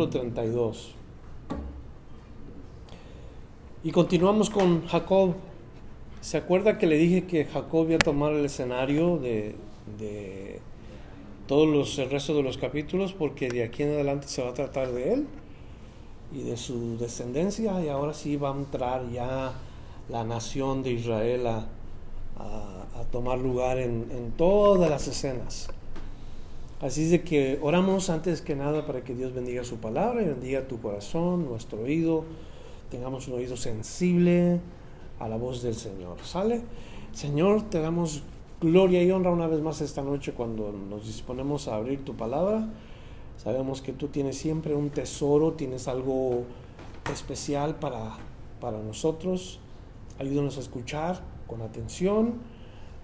Capítulo 32. Y continuamos con Jacob. ¿Se acuerda que le dije que Jacob iba a tomar el escenario de, todos los, el resto de los capítulos? Porque de aquí en adelante se va a tratar de él y de su descendencia. Y ahora sí va a entrar ya la nación de Israel a, tomar lugar en, todas las escenas. Así es de que oramos antes que nada para que Dios bendiga su palabra y bendiga tu corazón, nuestro oído, tengamos un oído sensible a la voz del Señor. ¿Sale? Señor, te damos gloria y honra una vez más esta noche cuando nos disponemos a abrir tu palabra. Sabemos que tú tienes siempre un tesoro, tienes algo especial para, para nosotros. Ayúdanos a escuchar con atención,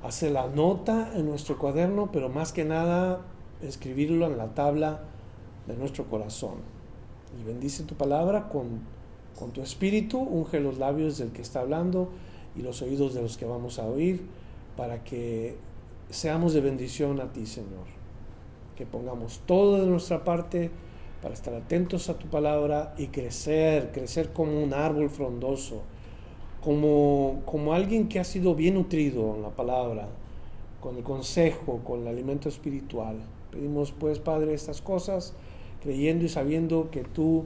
hacer la nota en nuestro cuaderno, pero más que nada escribirlo en la tabla de nuestro corazón. Y bendice tu palabra con, con tu espíritu, unge los labios del que está hablando y los oídos de los que vamos a oír, para que seamos de bendición a ti, Señor. Que pongamos todo de nuestra parte para estar atentos a tu palabra y crecer, crecer como un árbol frondoso como, como alguien que ha sido bien nutrido en la palabra, con el consejo, con el alimento espiritual. Pedimos pues, Padre, estas cosas, creyendo y sabiendo que tú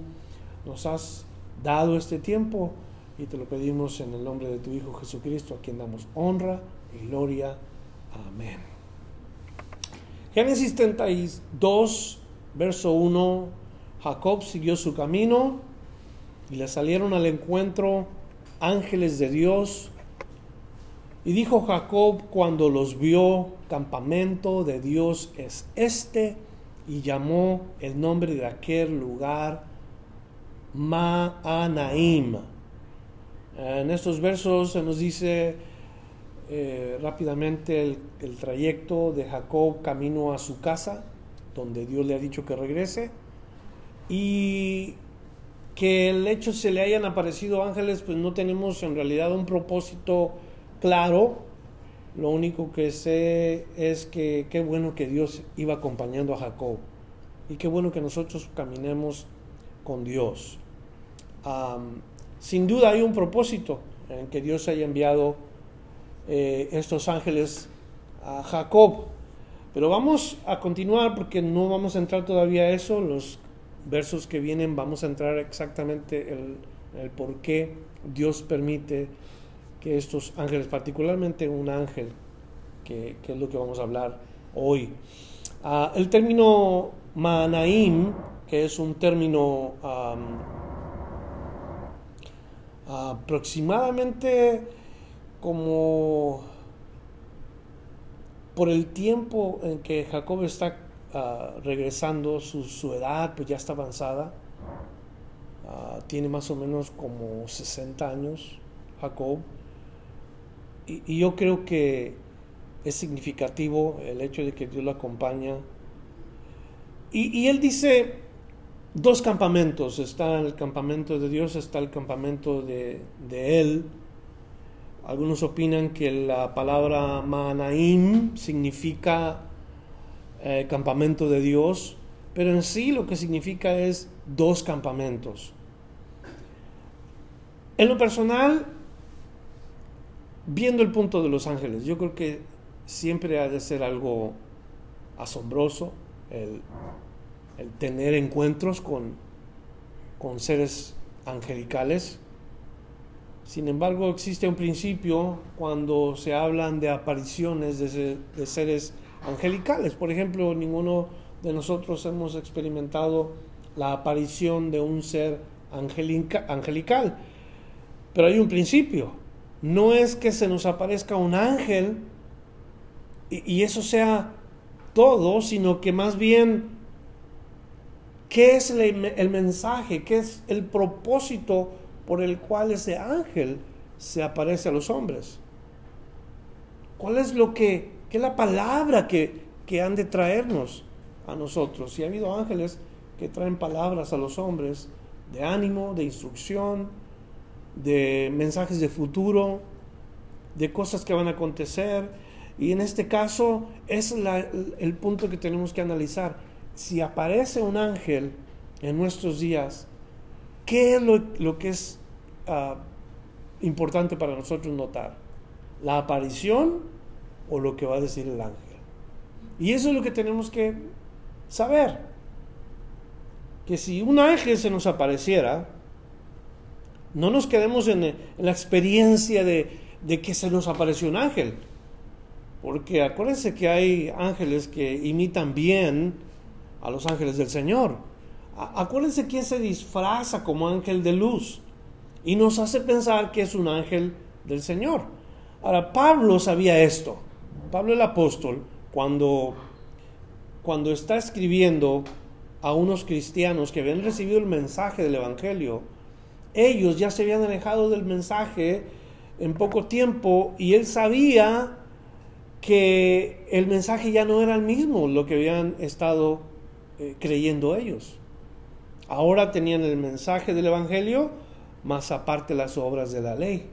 nos has dado este tiempo y te lo pedimos en el nombre de tu Hijo Jesucristo, a quien damos honra y gloria. Amén. Génesis 32, verso 1, Jacob siguió su camino y le salieron al encuentro ángeles de Dios. Y dijo Jacob cuando los vio, campamento de Dios es este, y llamó el nombre de aquel lugar Maanaim. En estos versos se nos dice eh, rápidamente el, el trayecto de Jacob camino a su casa, donde Dios le ha dicho que regrese. Y que el hecho se le hayan aparecido ángeles, pues no tenemos en realidad un propósito claro. Lo único que sé es que qué bueno que Dios iba acompañando a Jacob y qué bueno que nosotros caminemos con Dios. sin duda hay un propósito en que Dios haya enviado eh, estos ángeles a Jacob. Pero vamos a continuar porque no vamos a entrar todavía a eso. Los versos que vienen vamos a entrar exactamente el, el por qué Dios permite que estos ángeles, particularmente un ángel, que, es lo que vamos a hablar hoy. Ah, el término Manaim, que es un término aproximadamente como por el tiempo en que Jacob está Ah, regresando, su, edad pues ya está avanzada, ah, tiene más o menos como 60 años, Jacob, y, yo creo que es significativo el hecho de que Dios lo acompaña. Y, él dice, dos campamentos, está el campamento de Dios, está el campamento de, Él. Algunos opinan que la palabra Manaim significa eh, campamento de Dios, pero en sí lo que significa es dos campamentos. En lo personal, viendo el punto de los ángeles, yo creo que siempre ha de ser algo asombroso el, tener encuentros con, con seres angelicales. Sin embargo, existe un principio cuando se hablan de apariciones de, de seres angelicales. Por ejemplo, ninguno de nosotros hemos experimentado la aparición de un ser angelical. Pero hay un principio. No es que se nos aparezca un ángel y, eso sea todo, sino que más bien, ¿qué es el, mensaje? ¿Qué es el propósito por el cual ese ángel se aparece a los hombres? ¿Cuál es lo que, qué es la palabra que, que han de traernos a nosotros? Si ha habido ángeles que traen palabras a los hombres de ánimo, de instrucción, de mensajes de futuro, de cosas que van a acontecer. Y en este caso es el punto que tenemos que analizar. Si aparece un ángel en nuestros días, ¿qué es lo, que es ah, importante para nosotros notar? ¿La aparición o lo que va a decir el ángel? Y eso es lo que tenemos que saber. Que si un ángel se nos apareciera, no nos quedemos en, la experiencia de, que se nos apareció un ángel. Porque acuérdense que hay ángeles que imitan bien a los ángeles del Señor. Acuérdense quién se disfraza como ángel de luz y nos hace pensar que es un ángel del Señor. Ahora, Pablo sabía esto. Pablo el apóstol, cuando, cuando está escribiendo a unos cristianos que habían recibido el mensaje del Evangelio, ellos ya se habían alejado del mensaje en poco tiempo y él sabía que el mensaje ya no era el mismo, lo que habían estado eh, creyendo ellos. Ahora tenían el mensaje del Evangelio, más aparte las obras de la ley.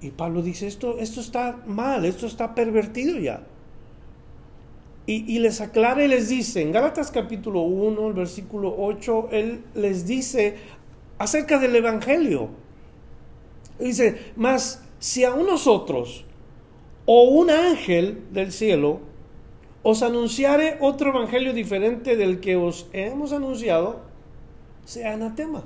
Y Pablo dice, esto, esto está mal, esto está pervertido ya. Y, y, les aclara y les dice, en Gálatas capítulo 1, el versículo 8, él les dice, acerca del Evangelio. Dice, mas si a nosotros o un ángel del cielo os anunciare otro evangelio diferente del que os hemos anunciado, sea anatema.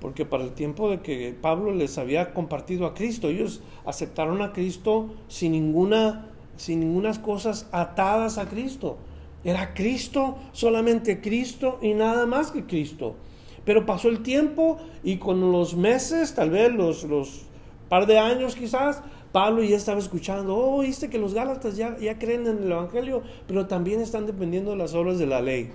Porque para el tiempo de que Pablo les había compartido a Cristo, ellos aceptaron a Cristo sin ninguna sin ninguna cosas atadas a Cristo. Era Cristo, solamente Cristo y nada más que Cristo. Pero pasó el tiempo y con los meses, tal vez los, los par de años quizás, Pablo ya estaba escuchando, oh, viste que los Gálatas ya, ya creen en el Evangelio, pero también están dependiendo de las obras de la ley.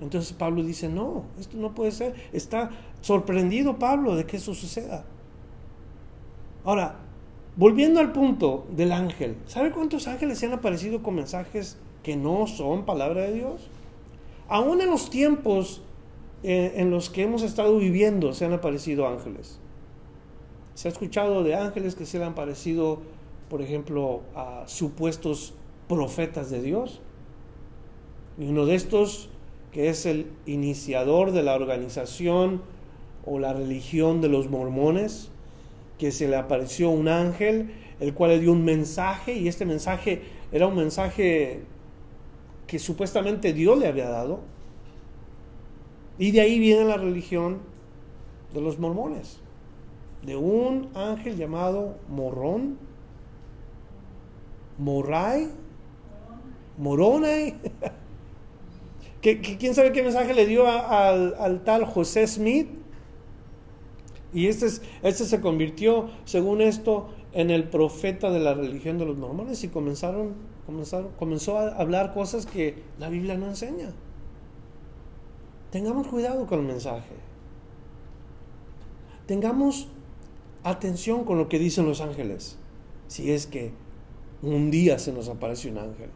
Entonces Pablo dice, no, esto no puede ser. Está sorprendido Pablo de que eso suceda. Ahora, volviendo al punto del ángel, ¿sabe cuántos ángeles se han aparecido con mensajes que no son palabra de Dios? Aún en los tiempos en los que hemos estado viviendo se han aparecido ángeles. Se ha escuchado de ángeles que se le han parecido, por ejemplo, a supuestos profetas de Dios. Y uno de estos, que es el iniciador de la organización o la religión de los mormones, que se le apareció un ángel, el cual le dio un mensaje, y este mensaje era un mensaje que supuestamente Dios le había dado, y de ahí viene la religión de los mormones, de un ángel llamado Morrón, Moray, Moroni. quién sabe qué mensaje le dio al, tal José Smith? Y este, este se convirtió, según esto, en el profeta de la religión de los mormones y comenzaron, comenzaron, comenzó a hablar cosas que la Biblia no enseña. Tengamos cuidado con el mensaje. Tengamos atención con lo que dicen los ángeles. Si es que un día se nos aparece un ángel.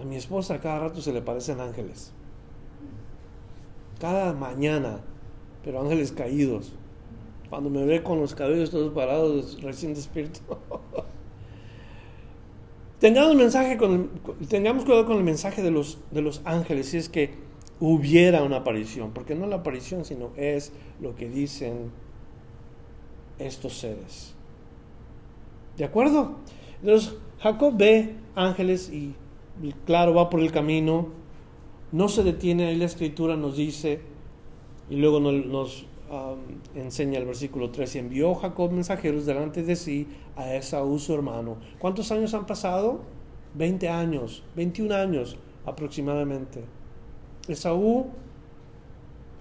A mi esposa cada rato se le parecen ángeles. Cada mañana, pero ángeles caídos. Cuando me ve con los cabellos todos parados, recién despierto. Tengamos, cuidado con el mensaje de los, de los ángeles, si es que hubiera una aparición, porque no la aparición, sino es lo que dicen estos seres. ¿De acuerdo? Entonces, Jacob ve ángeles y, claro, va por el camino, no se detiene, ahí la escritura nos dice, y luego nos, nos enseña el versículo 3, y envió Jacob mensajeros delante de sí a Esaú su hermano. ¿Cuántos años han pasado? 20 años, 21 años aproximadamente. Esaú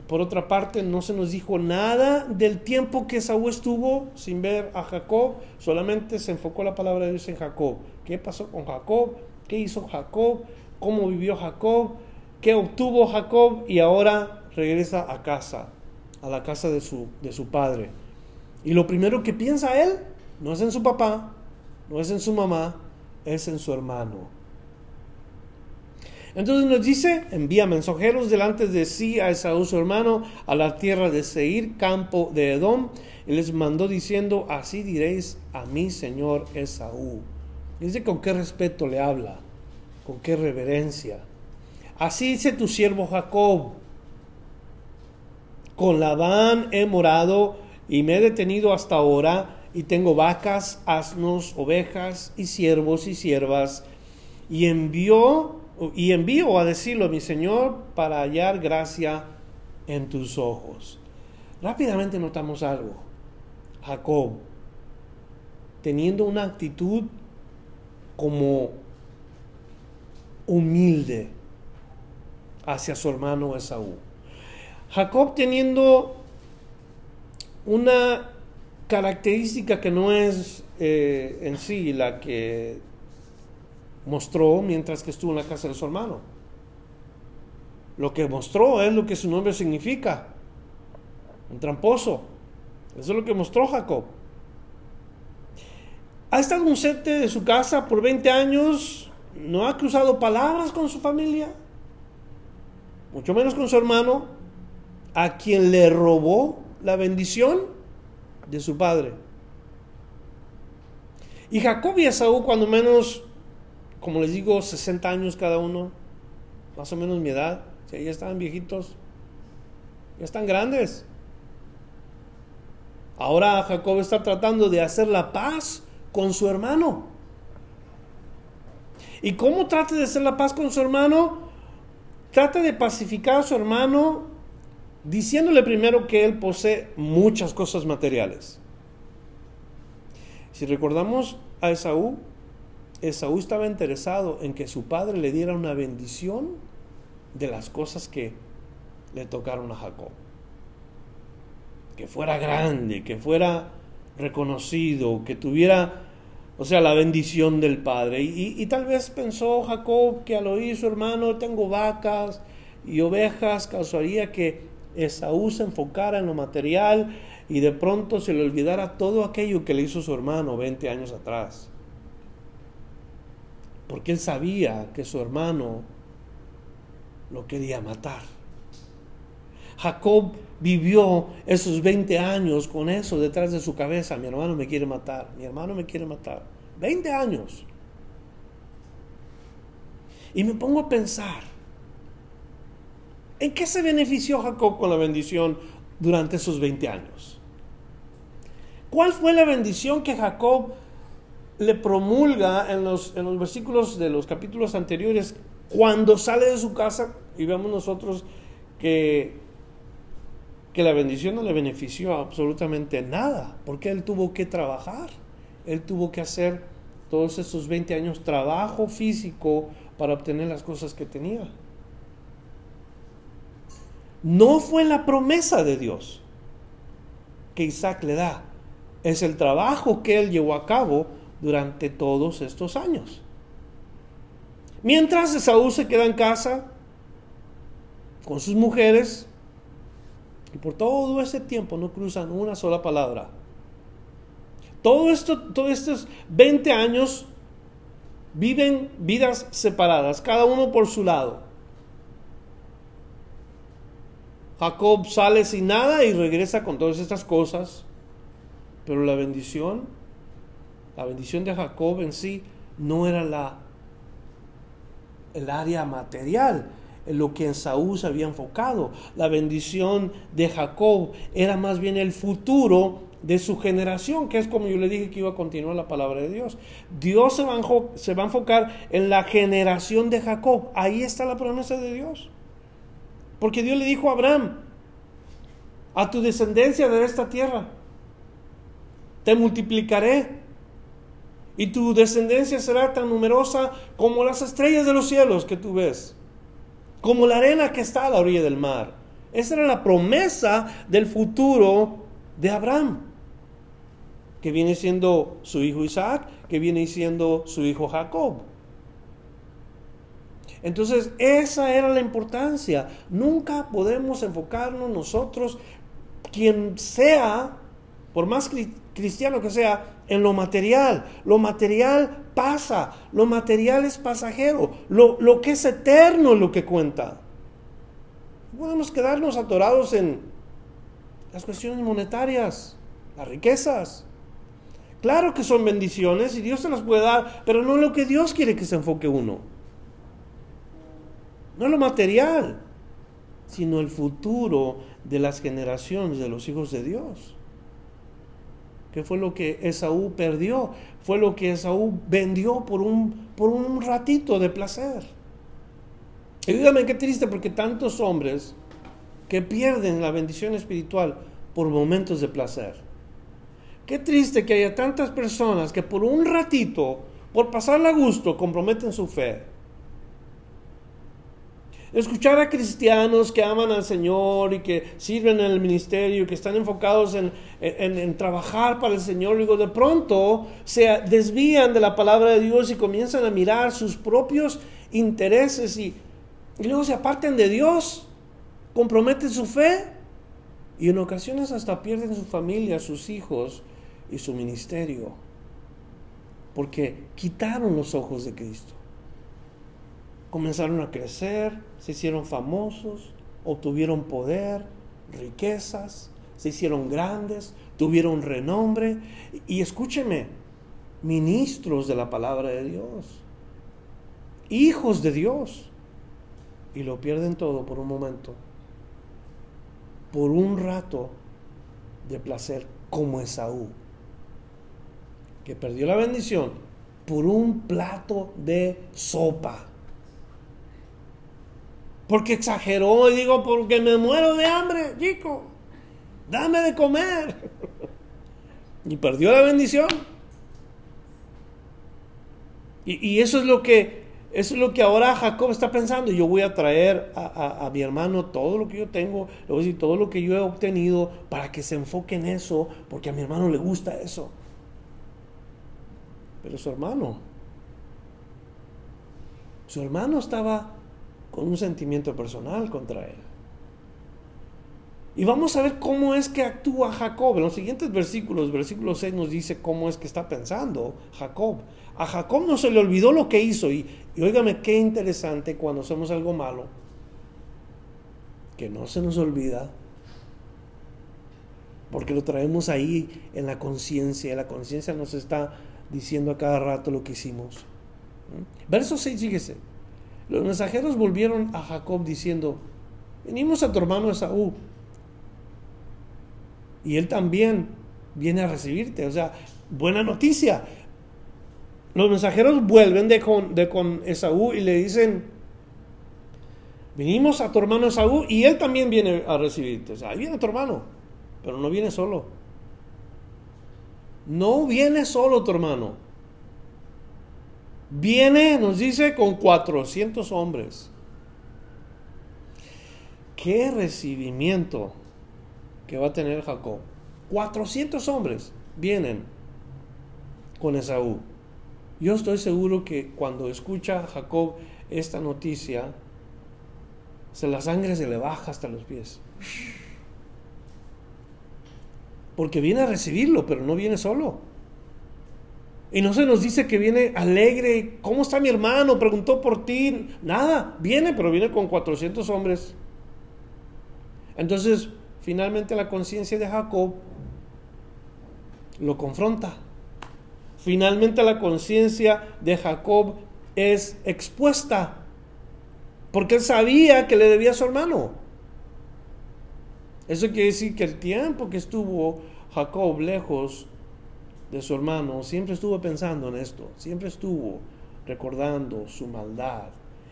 por otra parte, no se nos dijo nada del tiempo que Saúl estuvo sin ver a Jacob, solamente se enfocó la palabra de Dios en Jacob. ¿Qué pasó con Jacob? ¿Qué hizo Jacob? ¿Cómo vivió Jacob? ¿Qué obtuvo Jacob? Y ahora regresa a casa, a la casa de su, de su padre. Y lo primero que piensa él no es en su papá, no es en su mamá, es en su hermano. Entonces nos dice, envía mensajeros delante de sí a Esaú su hermano a la tierra de Seir, campo de Edom, y les mandó diciendo, así diréis a mi señor Esaú. Dice con qué respeto le habla, con qué reverencia. Así dice tu siervo Jacob, con Labán he morado y me he detenido hasta ahora y tengo vacas, asnos, ovejas y siervos y siervas. Y envió y envío a decirlo mi Señor para hallar gracia en tus ojos. Rápidamente notamos algo. Jacob, teniendo una actitud como humilde hacia su hermano Esaú. Jacob teniendo una característica que no es eh, en sí la que mostró mientras que estuvo en la casa de su hermano. Lo que mostró es lo que su nombre significa. Un tramposo. Eso es lo que mostró Jacob. Ha estado un sete de su casa por 20 años. No ha cruzado palabras con su familia. Mucho menos con su hermano. A quien le robó la bendición de su padre. Y Jacob y Esaú, cuando menos como les digo, 60 años cada uno, más o menos mi edad, ya están viejitos, ya están grandes. Ahora Jacob está tratando de hacer la paz con su hermano. ¿Y cómo trata de hacer la paz con su hermano? Trata de pacificar a su hermano diciéndole primero que él posee muchas cosas materiales. Si recordamos a Esaú, Esaú estaba interesado en que su padre le diera una bendición de las cosas que le tocaron a Jacob. Que fuera grande, que fuera reconocido, que tuviera, o sea, la bendición del padre. Y, tal vez pensó Jacob que al oír su hermano, tengo vacas y ovejas, causaría que Esaú se enfocara en lo material y de pronto se le olvidara todo aquello que le hizo su hermano 20 años atrás porque él sabía que su hermano lo quería matar. Jacob vivió esos 20 años con eso detrás de su cabeza. Mi hermano me quiere matar, mi hermano me quiere matar. 20 años. Y me pongo a pensar, ¿en qué se benefició Jacob con la bendición durante esos 20 años? ¿Cuál fue la bendición que Jacob le promulga en los, en los versículos de los capítulos anteriores, cuando sale de su casa y vemos nosotros que, que la bendición no le benefició absolutamente nada, porque él tuvo que trabajar, él tuvo que hacer todos esos 20 años trabajo físico para obtener las cosas que tenía. No fue la promesa de Dios que Isaac le da, es el trabajo que él llevó a cabo durante todos estos años. Mientras Esaú se queda en casa con sus mujeres y por todo ese tiempo no cruzan una sola palabra. Todo esto, todos estos 20 años viven vidas separadas, cada uno por su lado. Jacob sale sin nada y regresa con todas estas cosas, pero la bendición la bendición de Jacob en sí no era la, el área material, en lo que en Saúl se había enfocado. La bendición de Jacob era más bien el futuro de su generación, que es como yo le dije que iba a continuar la palabra de Dios. Dios se va, a, enfocar en la generación de Jacob. Ahí está la promesa de Dios. Porque Dios le dijo a Abraham, a tu descendencia de esta tierra, te multiplicaré y tu descendencia será tan numerosa como las estrellas de los cielos que tú ves, como la arena que está a la orilla del mar. Esa era la promesa del futuro de Abraham, que viene siendo su hijo Isaac, que viene siendo su hijo Jacob. Entonces, esa era la importancia. Nunca podemos enfocarnos nosotros, quien sea, por más cristiano que sea, en lo material. Lo material pasa, lo material es pasajero, lo, lo que es eterno es lo que cuenta. Podemos quedarnos atorados en las cuestiones monetarias, las riquezas. Claro que son bendiciones y Dios se las puede dar, pero no lo que Dios quiere que se enfoque uno. No lo material, sino el futuro de las generaciones de los hijos de Dios. ¿Qué fue lo que Esaú perdió? Fue lo que Esaú vendió por un, por un ratito de placer. Y dígame qué triste porque tantos hombres que pierden la bendición espiritual por momentos de placer. Qué triste que haya tantas personas que por un ratito, por pasarla a gusto, comprometen su fe Escuchar a cristianos que aman al Señor y que sirven en el ministerio, que están enfocados en, trabajar para el Señor, digo, de pronto se desvían de la palabra de Dios y comienzan a mirar sus propios intereses y, y luego se aparten de Dios, comprometen su fe y en ocasiones hasta pierden su familia, sus hijos y su ministerio, porque quitaron los ojos de Cristo. Comenzaron a crecer, se hicieron famosos, obtuvieron poder, riquezas, se hicieron grandes, tuvieron renombre. Y escúcheme, ministros de la palabra de Dios, hijos de Dios, y lo pierden todo por un momento, por un rato de placer como Esaú, que perdió la bendición por un plato de sopa porque exageró y digo, porque me muero de hambre, chico. Dame de comer. y perdió la bendición. Y, eso es lo que eso es lo que ahora Jacob está pensando. Yo voy a traer a, mi hermano todo lo que yo tengo, le voy a decir todo lo que yo he obtenido para que se enfoque en eso, porque a mi hermano le gusta eso. Pero su hermano, su hermano estaba con un sentimiento personal contra él. Y vamos a ver cómo es que actúa Jacob. En los siguientes versículos, versículo 6 nos dice cómo es que está pensando Jacob. A Jacob no se le olvidó lo que hizo. Y, y óigame qué interesante cuando hacemos algo malo, que no se nos olvida, porque lo traemos ahí en la conciencia. La conciencia nos está diciendo a cada rato lo que hicimos. ¿Mm? Verso 6, fíjese. Los mensajeros volvieron a Jacob diciendo, venimos a tu hermano Esaú. Y él también viene a recibirte. O sea, buena noticia. Los mensajeros vuelven de con, de con Esaú y le dicen, venimos a tu hermano Esaú y él también viene a recibirte. O sea, ahí viene tu hermano, pero no viene solo. No viene solo tu hermano. Viene, nos dice, con 400 hombres. ¿Qué recibimiento que va a tener Jacob? 400 hombres vienen con Esaú. Yo estoy seguro que cuando escucha Jacob esta noticia, se la sangre se le baja hasta los pies. Porque viene a recibirlo, pero no viene solo. Y no se nos dice que viene alegre. ¿Cómo está mi hermano? Preguntó por ti. Nada, viene, pero viene con 400 hombres. Entonces, finalmente la conciencia de Jacob lo confronta. Finalmente la conciencia de Jacob es expuesta. Porque él sabía que le debía a su hermano. Eso quiere decir que el tiempo que estuvo Jacob lejos de su hermano siempre estuvo pensando en esto, siempre estuvo recordando su maldad,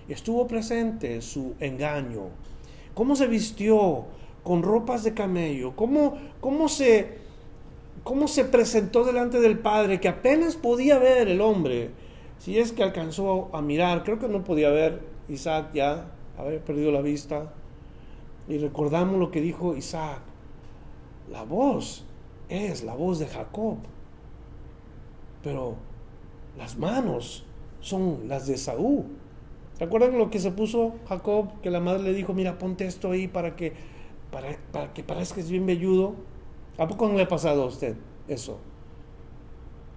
estuvo presente su engaño, cómo se vistió con ropas de camello, cómo, cómo, se, cómo se presentó delante del Padre, que apenas podía ver el hombre, si es que alcanzó a mirar, creo que no podía ver, Isaac ya había perdido la vista, Y recordamos lo que dijo Isaac. La voz es la voz de Jacob. Pero las manos son las de Saúl. ¿Se acuerdan lo que se puso Jacob? Que la madre le dijo, mira, ponte esto ahí para que, para, para que parezca que es bien velludo. ¿A poco no le ha pasado a usted eso?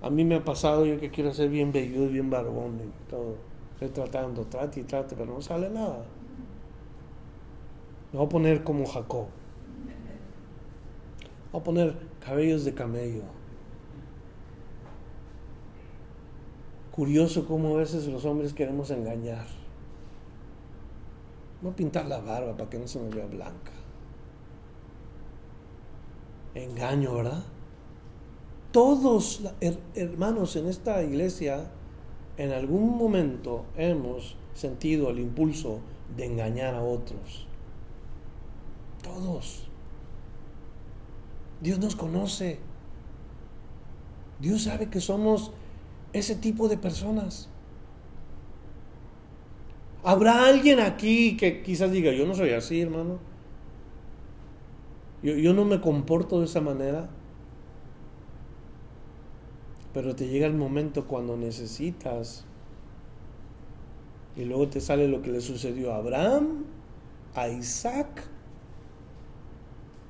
A mí me ha pasado yo que quiero ser bien velludo, bien barbón y todo. Estoy tratando, trate y trate, pero no sale nada. Me voy a poner como Jacob. Voy a poner cabellos de camello. Curioso cómo a veces los hombres queremos engañar. Voy a pintar la barba para que no se me vea blanca. Engaño, ¿verdad? Todos, hermanos, en esta iglesia, en algún momento hemos sentido el impulso de engañar a otros. Todos. Dios nos conoce. Dios sabe que somos ese tipo de personas. ¿Habrá alguien aquí que quizás diga, yo no soy así, hermano? Yo, yo no me comporto de esa manera. Pero te llega el momento cuando necesitas y luego te sale lo que le sucedió a Abraham, a Isaac,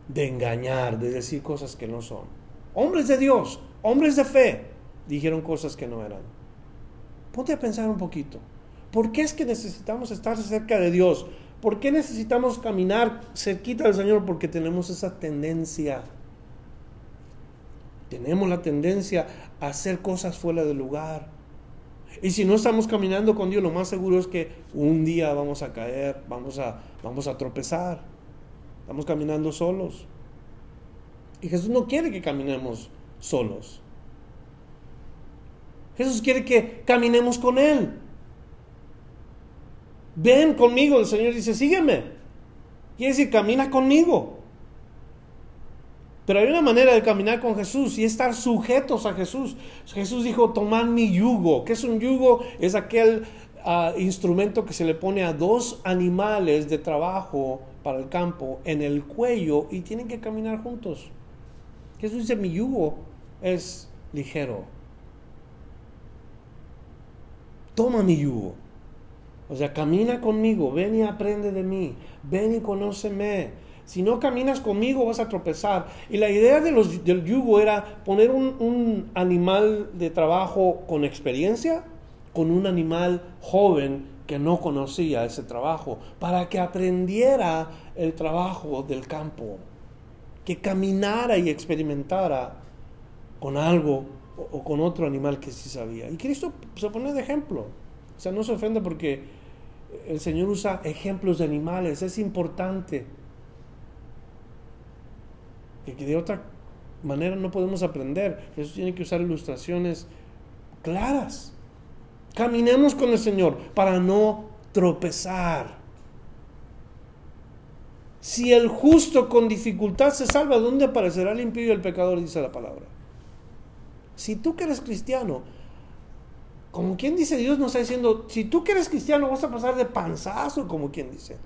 de engañar, de decir cosas que no son. Hombres de Dios, hombres de fe, dijeron cosas que no eran. Ponte a pensar un poquito. ¿Por qué es que necesitamos estar cerca de Dios? ¿Por qué necesitamos caminar cerquita del Señor? Porque tenemos esa tendencia. Tenemos la tendencia a hacer cosas fuera del lugar. Y si no estamos caminando con Dios, lo más seguro es que un día vamos a caer, vamos a, vamos a tropezar. Estamos caminando solos. Y Jesús no quiere que caminemos solos. Jesús quiere que caminemos con Él. Ven conmigo, el Señor dice, sígueme. Quiere decir, camina conmigo. Pero hay una manera de caminar con Jesús y estar sujetos a Jesús. Jesús dijo, tomar mi yugo. ¿Qué es un yugo? Es aquel ah, instrumento que se le pone a dos animales de trabajo para el campo en el cuello y tienen que caminar juntos. Jesús dice, mi yugo es ligero toma mi yugo. O sea, camina conmigo, ven y aprende de mí, ven y conóceme. Si no caminas conmigo vas a tropezar. Y la idea del yugo era poner un, un animal de trabajo con experiencia con un animal joven que no conocía ese trabajo, para que aprendiera el trabajo del campo, que caminara y experimentara con algo o, con otro animal que sí sabía. Y Cristo se pone de ejemplo. O sea, no se ofende porque el Señor usa ejemplos de animales, es importante. Y que de otra manera no podemos aprender. Jesús tiene que usar ilustraciones claras. Caminemos con el Señor para no tropezar. Si el justo con dificultad se salva, ¿dónde aparecerá el impío y el pecador? Dice la palabra. Si tú que eres cristiano, como quien dice, Dios nos está diciendo, si tú que eres cristiano vas a pasar de panzazo, como quien dice.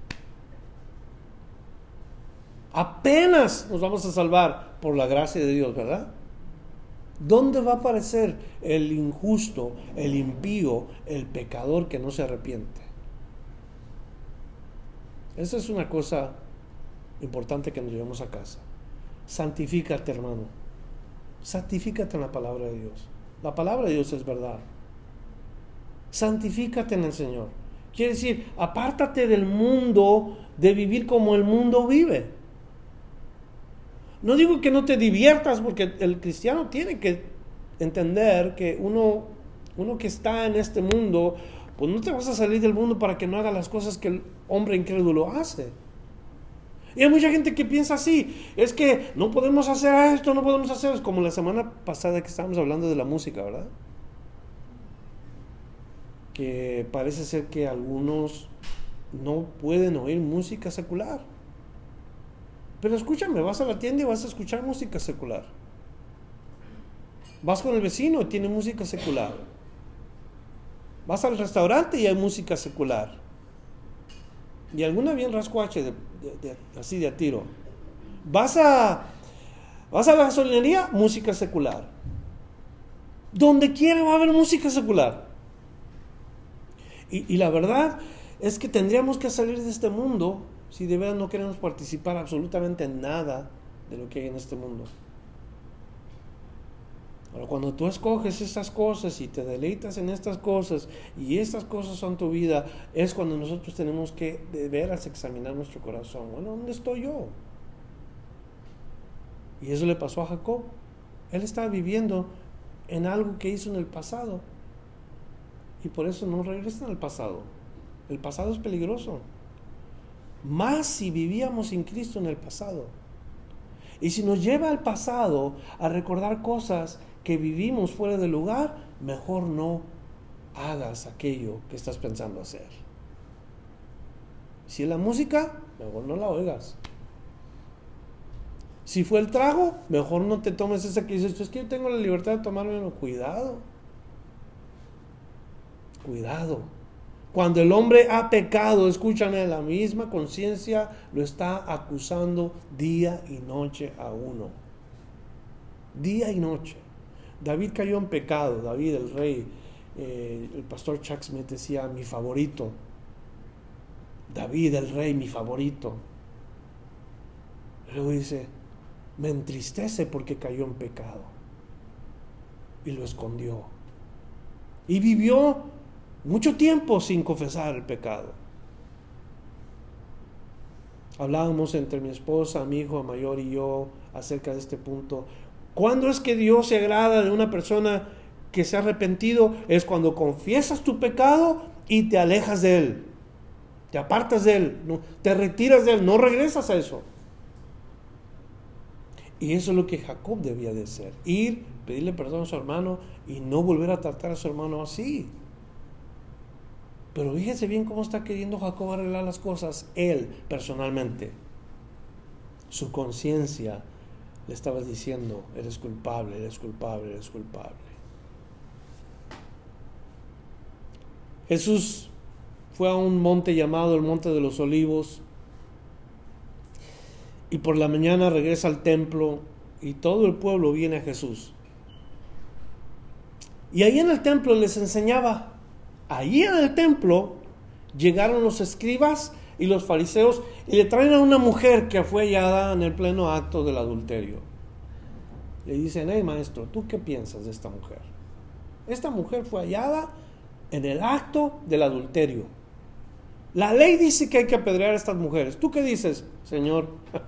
Apenas nos vamos a salvar por la gracia de Dios, ¿verdad? ¿Dónde va a aparecer el injusto, el impío, el pecador que no se arrepiente? Esa es una cosa importante que nos llevamos a casa. Santifícate, hermano. Santifícate en la palabra de Dios. La palabra de Dios es verdad. Santifícate en el Señor. Quiere decir, apártate del mundo de vivir como el mundo vive. No digo que no te diviertas, porque el cristiano tiene que entender que uno, uno que está en este mundo, pues no te vas a salir del mundo para que no haga las cosas que el hombre incrédulo hace. Y hay mucha gente que piensa así, es que no podemos hacer esto, no podemos hacer, como la semana pasada que estábamos hablando de la música, ¿verdad? Que parece ser que algunos no pueden oír música secular. Pero escúchame, vas a la tienda y vas a escuchar música secular. Vas con el vecino y tiene música secular. Vas al restaurante y hay música secular. Y alguna bien rascuache, así de a tiro. Vas a, vas a la gasolinería, música secular. Donde quiera va a haber música secular. Y la verdad es que tendríamos que salir de este mundo si de verdad no queremos participar absolutamente en nada de lo que hay en este mundo. Cuando tú escoges estas cosas y te deleitas en estas cosas y estas cosas son tu vida, es cuando nosotros tenemos que de veras examinar nuestro corazón. Bueno, ¿dónde estoy yo? Y eso le pasó a Jacob. Él estaba viviendo en algo que hizo en el pasado. Y por eso no regresa al pasado. El pasado es peligroso. Más si vivíamos sin Cristo en el pasado. Y si nos lleva al pasado a recordar cosas que vivimos fuera del lugar, mejor no hagas aquello que estás pensando hacer. Si es la música, mejor no la oigas. Si fue el trago, mejor no te tomes esa que dices, es que yo tengo la libertad de tomarme, cuidado. Cuidado. Cuando el hombre ha pecado, escúchame, la misma conciencia lo está acusando día y noche a uno. Día y noche. David cayó en pecado, David el rey, eh, el pastor Chuck Smith decía, mi favorito. David el rey, mi favorito. Luego dice, me entristece porque cayó en pecado. Y lo escondió. Y vivió mucho tiempo sin confesar el pecado. Hablábamos entre mi esposa, mi hijo mayor y yo acerca de este punto. ¿Cuándo es que Dios se agrada de una persona que se ha arrepentido? Es cuando confiesas tu pecado y te alejas de él. Te apartas de él, no, te retiras de él, no regresas a eso. Y eso es lo que Jacob debía de hacer. Ir, pedirle perdón a su hermano y no volver a tratar a su hermano así. Pero fíjense bien cómo está queriendo Jacob arreglar las cosas, él personalmente. Su conciencia le estaba diciendo, eres culpable, eres culpable, eres culpable. Jesús fue a un monte llamado el Monte de los Olivos y por la mañana regresa al templo y todo el pueblo viene a Jesús. Y ahí en el templo les enseñaba Allí en el templo llegaron los escribas y los fariseos y le traen a una mujer que fue hallada en el pleno acto del adulterio. Le dicen, hey maestro, ¿tú qué piensas de esta mujer? Esta mujer fue hallada en el acto del adulterio. La ley dice que hay que apedrear a estas mujeres. ¿Tú qué dices, Señor?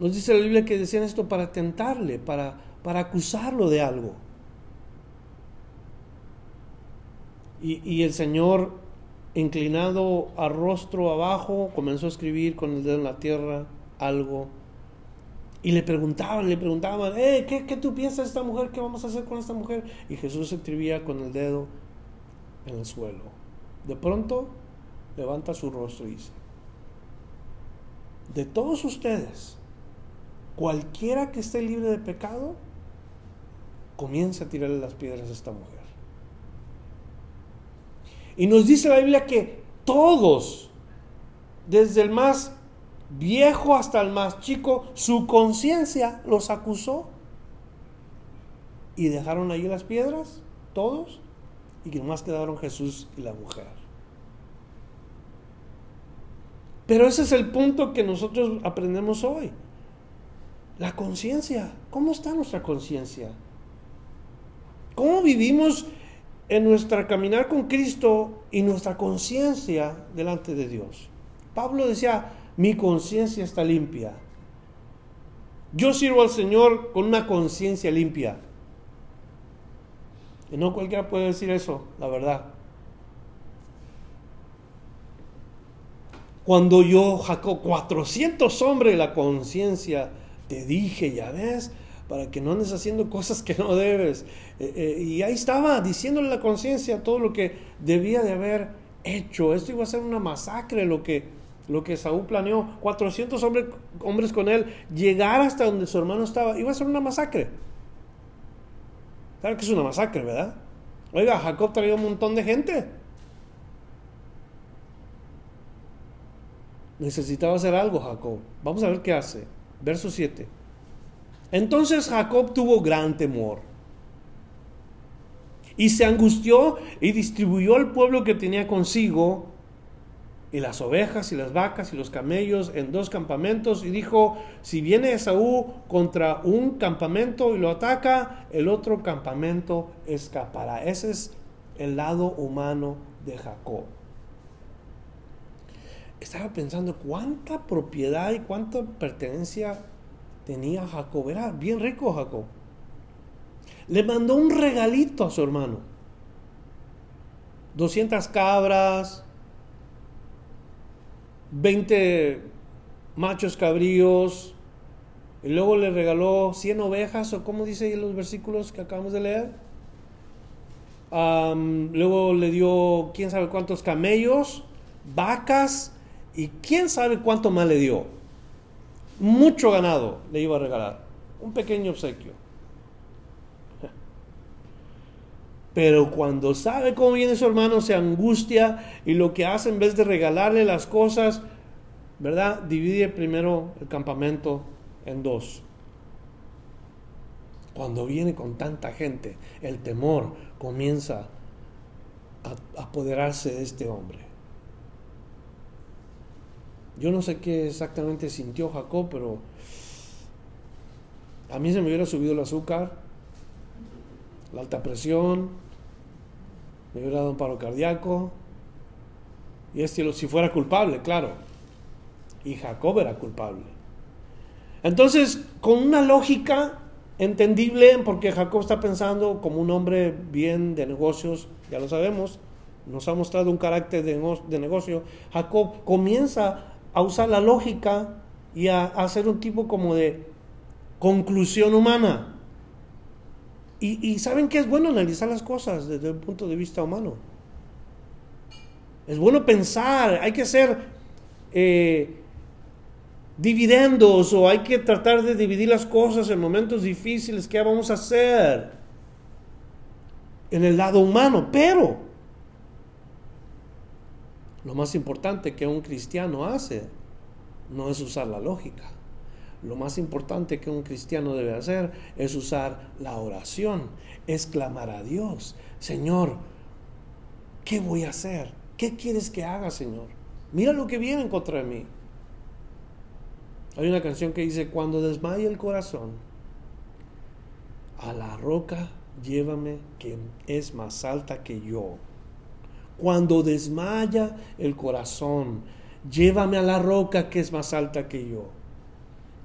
Nos dice la Biblia que decían esto para tentarle, para, para acusarlo de algo. Y, el Señor, inclinado a rostro abajo, comenzó a escribir con el dedo en la tierra algo. Y le preguntaban, le preguntaban, eh, ¿qué, ¿qué, tú piensas de esta mujer? ¿Qué vamos a hacer con esta mujer? Y Jesús escribía con el dedo en el suelo. De pronto levanta su rostro y dice, de todos ustedes, cualquiera que esté libre de pecado, comienza a tirarle las piedras a esta mujer. Y nos dice la Biblia que todos, desde el más viejo hasta el más chico, su conciencia los acusó. Y dejaron allí las piedras, todos, y que nomás quedaron Jesús y la mujer. Pero ese es el punto que nosotros aprendemos hoy. La conciencia. ¿Cómo está nuestra conciencia? ¿Cómo vivimos en nuestra caminar con Cristo y nuestra conciencia delante de Dios. Pablo decía, mi conciencia está limpia. Yo sirvo al Señor con una conciencia limpia. Y no cualquiera puede decir eso, la verdad. Cuando yo, Jacob, 400 hombres, la conciencia, te dije, ya ves, para que no andes haciendo cosas que no debes. Eh, eh, y ahí estaba diciéndole la conciencia todo lo que debía de haber hecho. Esto iba a ser una masacre lo que, lo que Saúl planeó. 400 hombres, hombres con él, llegar hasta donde su hermano estaba, iba a ser una masacre. Claro que es una masacre, ¿verdad? Oiga, Jacob traía un montón de gente. Necesitaba hacer algo Jacob. Vamos a ver qué hace. Verso 7. Entonces Jacob tuvo gran temor y se angustió y distribuyó el pueblo que tenía consigo y las ovejas y las vacas y los camellos en dos campamentos y dijo, si viene Esaú contra un campamento y lo ataca, el otro campamento escapará. Ese es el lado humano de Jacob. Estaba pensando cuánta propiedad y cuánta pertenencia tenía Jacob. Era bien rico Jacob. Le mandó un regalito a su hermano. 200 cabras, 20 machos cabríos, y luego le regaló 100 ovejas, o como dice en los versículos que acabamos de leer. luego le dio quién sabe cuántos camellos, vacas, y quién sabe cuánto más le dio. Mucho ganado le iba a regalar. Un pequeño obsequio. Pero cuando sabe cómo viene su hermano, se angustia y lo que hace en vez de regalarle las cosas, ¿verdad? Divide primero el campamento en dos. Cuando viene con tanta gente, el temor comienza a apoderarse de este hombre. Yo no sé qué exactamente sintió Jacob, pero a mí se me hubiera subido el azúcar, la alta presión, me hubiera dado un paro cardíaco. Y este, si fuera culpable, claro. Y Jacob era culpable. Entonces, con una lógica entendible, porque Jacob está pensando como un hombre bien de negocios, ya lo sabemos, nos ha mostrado un carácter de, negocio, Jacob comienza a usar la lógica y a hacer un tipo como de conclusión humana. Y, saben que es bueno analizar las cosas desde el punto de vista humano. Es bueno pensar, hay que hacer eh, dividendos o hay que tratar de dividir las cosas en momentos difíciles. ¿Qué vamos a hacer? En el lado humano, pero lo más importante que un cristiano hace no es usar la lógica lo más importante que un cristiano debe hacer es usar la oración, es clamar a Dios. Señor, ¿qué voy a hacer? ¿Qué quieres que haga, Señor? Mira lo que viene en contra de mí. Hay una canción que dice, cuando desmaye el corazón, a la roca llévame que es más alta que yo. Cuando desmaya el corazón, llévame a la roca que es más alta que yo.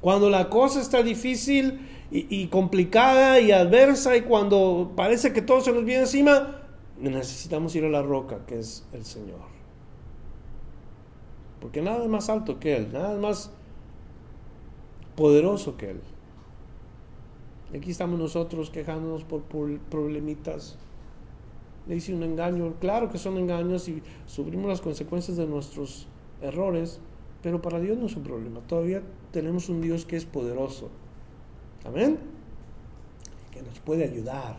Cuando la cosa está difícil y, complicada y adversa y cuando parece que todo se nos viene encima, necesitamos ir a la roca que es el Señor. Porque nada es más alto que Él, nada es más poderoso que Él. Aquí estamos nosotros quejándonos por, problemitas. Le hice un engaño. Claro que son engaños y sufrimos las consecuencias de nuestros errores, pero para Dios no es un problema. Todavía tenemos un Dios que es poderoso. Amén. Que nos puede ayudar.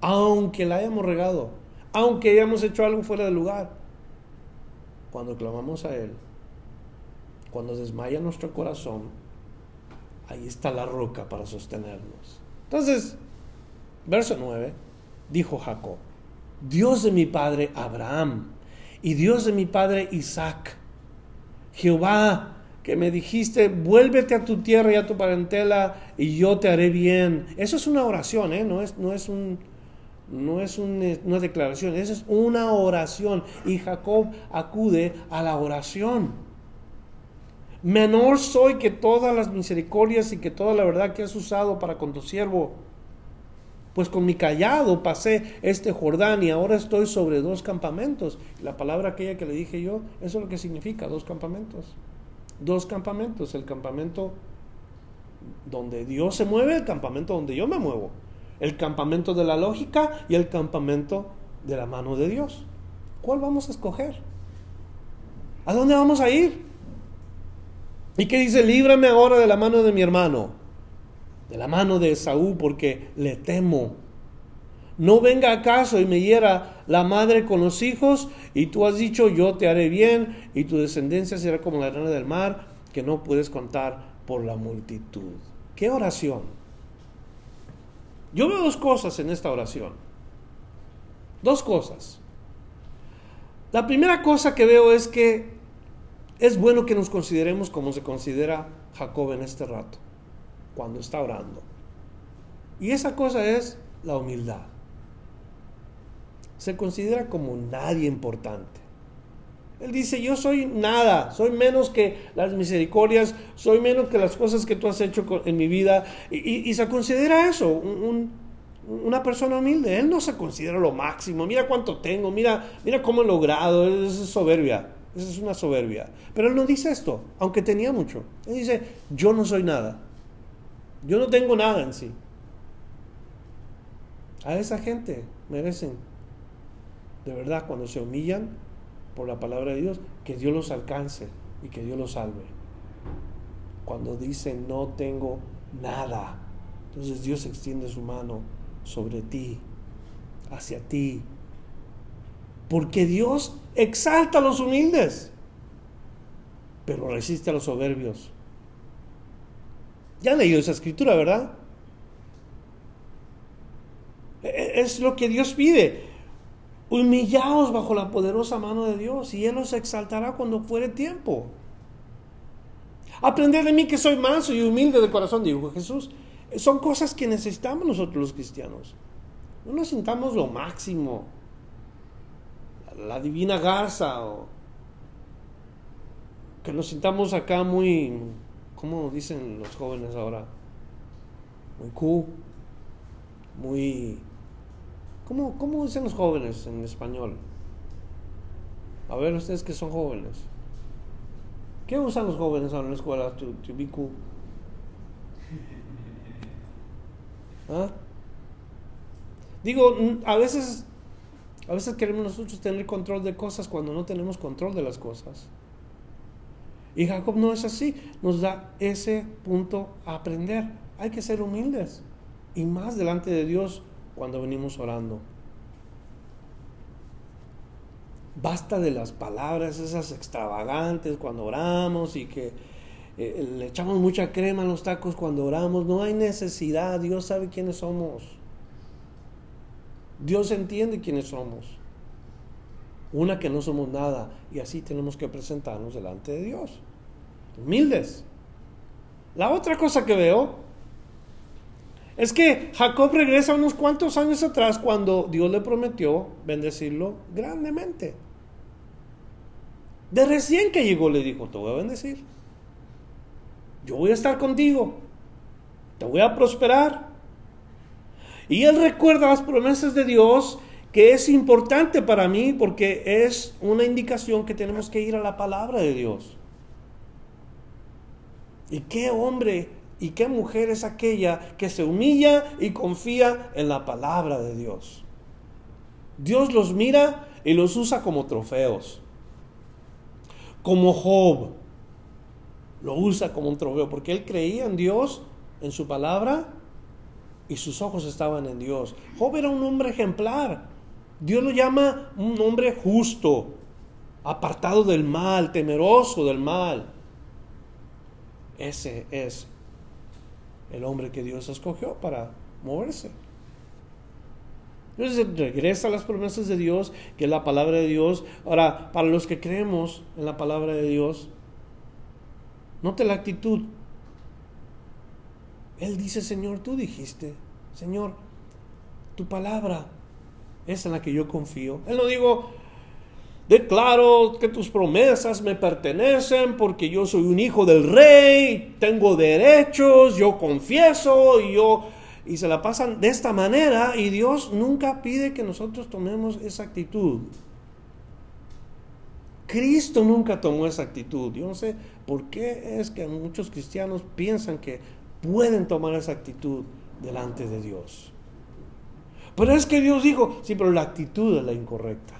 Aunque la hayamos regado. Aunque hayamos hecho algo fuera de lugar. Cuando clamamos a Él. Cuando desmaya nuestro corazón. Ahí está la roca para sostenernos. Entonces, verso 9. Dijo Jacob. Dios de mi padre Abraham. Y Dios de mi padre Isaac. Jehová que me dijiste, vuélvete a tu tierra y a tu parentela y yo te haré bien. Eso es una oración, ¿eh? no, es, no es, un, no es una declaración, eso es una oración. Y Jacob acude a la oración. Menor soy que todas las misericordias y que toda la verdad que has usado para con tu siervo. Pues con mi callado pasé este Jordán y ahora estoy sobre dos campamentos. La palabra aquella que le dije yo, eso es lo que significa, dos campamentos dos campamentos, el campamento donde Dios se mueve, el campamento donde yo me muevo, el campamento de la lógica y el campamento de la mano de Dios. ¿Cuál vamos a escoger? ¿A dónde vamos a ir? ¿Y qué dice? Líbrame ahora de la mano de mi hermano, de la mano de Esaú, porque le temo. no venga acaso y me hiera la madre con los hijos, y tú has dicho, yo te haré bien, y tu descendencia será como la arena del mar, que no puedes contar por la multitud. ¿Qué oración? Yo veo dos cosas en esta oración. Dos cosas. La primera cosa que veo es que es bueno que nos consideremos como se considera Jacob en este rato, cuando está orando. Y esa cosa es la humildad se considera como nadie importante. Él dice, yo soy nada, soy menos que las misericordias, soy menos que las cosas que tú has hecho en mi vida. Y, se considera eso, una persona humilde. Él no se considera lo máximo. Mira cuánto tengo, mira, mira cómo he logrado. Esa es soberbia, esa es una soberbia. Pero él no dice esto, aunque tenía mucho. Él dice, yo no soy nada. Yo no tengo nada en sí. A esa gente merecen de verdad, cuando se humillan por la palabra de Dios, que Dios los alcance y que Dios los salve. Cuando dicen no tengo nada, entonces Dios extiende su mano sobre ti, hacia ti. Porque Dios exalta a los humildes, pero resiste a los soberbios. Ya han leído esa escritura, ¿verdad? E-, e-, es lo que Dios pide. Humillaos bajo la poderosa mano de Dios y Él os exaltará cuando fuere tiempo. Aprender de mí que soy manso y humilde de corazón, dijo Jesús. Son cosas que necesitamos nosotros los cristianos. No nos sintamos lo máximo, la divina garza, o que nos sintamos acá muy, ¿cómo dicen los jóvenes ahora? Muy cool, muy ¿Cómo, dicen los jóvenes en español? A ver, ustedes que son jóvenes. ¿Qué usan los jóvenes ahora en la escuela? To, ¿Ah? Digo, a veces, a veces queremos nosotros tener control de cosas cuando no tenemos control de las cosas. Y Jacob no es así, nos da ese punto a aprender. Hay que ser humildes y más delante de Dios cuando venimos orando. Basta de las palabras esas extravagantes cuando oramos y que eh, le echamos mucha crema a los tacos cuando oramos. No hay necesidad. Dios sabe quiénes somos. Dios entiende quiénes somos. Una que no somos nada y así tenemos que presentarnos delante de Dios. Humildes. La otra cosa que veo es que Jacob regresa unos cuantos años atrás cuando Dios le prometió bendecirlo grandemente. De recién que llegó le dijo, te voy a bendecir. Yo voy a estar contigo. Te voy a prosperar. Y él recuerda las promesas de Dios que es importante para mí porque es una indicación que tenemos que ir a la palabra de Dios. ¿Y qué hombre ¿Y qué mujer es aquella que se humilla y confía en la palabra de Dios? Dios los mira y los usa como trofeos. Como Job. Lo usa como un trofeo porque él creía en Dios, en su palabra, y sus ojos estaban en Dios. Job era un hombre ejemplar. Dios lo llama un hombre justo, apartado del mal, temeroso del mal. Ese es el hombre que Dios escogió para moverse. Entonces regresa a las promesas de Dios, que es la palabra de Dios. Ahora, para los que creemos en la palabra de Dios, note la actitud. Él dice, Señor, tú dijiste, Señor, tu palabra es en la que yo confío. Él no digo, Declaro que tus promesas me pertenecen porque yo soy un hijo del rey, tengo derechos, yo confieso y yo y se la pasan de esta manera y Dios nunca pide que nosotros tomemos esa actitud. Cristo nunca tomó esa actitud. Yo no sé por qué es que muchos cristianos piensan que pueden tomar esa actitud delante de Dios. Pero es que Dios dijo, sí, pero la actitud es la incorrecta.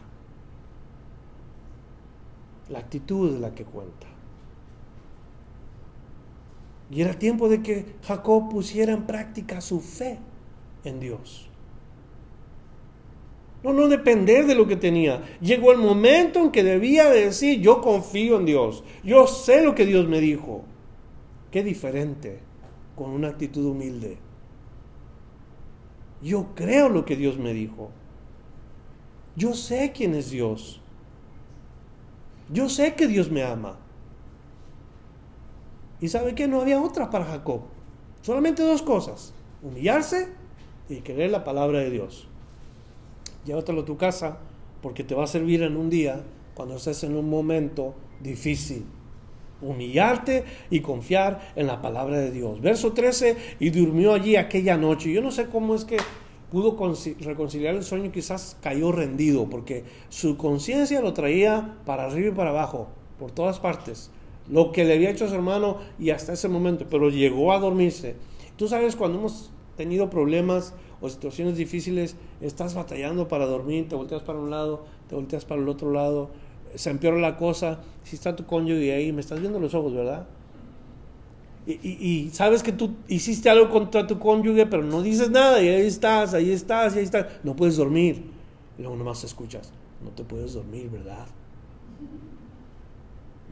La actitud es la que cuenta. Y era tiempo de que Jacob pusiera en práctica su fe en Dios. No, no depender de lo que tenía. Llegó el momento en que debía decir, yo confío en Dios. Yo sé lo que Dios me dijo. Qué diferente con una actitud humilde. Yo creo lo que Dios me dijo. Yo sé quién es Dios. Yo sé que Dios me ama. Y sabe que no había otra para Jacob. Solamente dos cosas. Humillarse y creer la palabra de Dios. Llévatelo a tu casa porque te va a servir en un día cuando estés en un momento difícil. Humillarte y confiar en la palabra de Dios. Verso 13, y durmió allí aquella noche. Yo no sé cómo es que pudo reconciliar el sueño, quizás cayó rendido, porque su conciencia lo traía para arriba y para abajo, por todas partes. Lo que le había hecho a su hermano y hasta ese momento, pero llegó a dormirse. Tú sabes, cuando hemos tenido problemas o situaciones difíciles, estás batallando para dormir, te volteas para un lado, te volteas para el otro lado, se empeora la cosa, si está tu cónyuge ahí, me estás viendo los ojos, ¿verdad? Y, sabes que tú hiciste algo contra tu cónyuge, pero no dices nada, y ahí estás, ahí estás, ahí estás. No puedes dormir. Y luego nomás escuchas, no te puedes dormir, ¿verdad?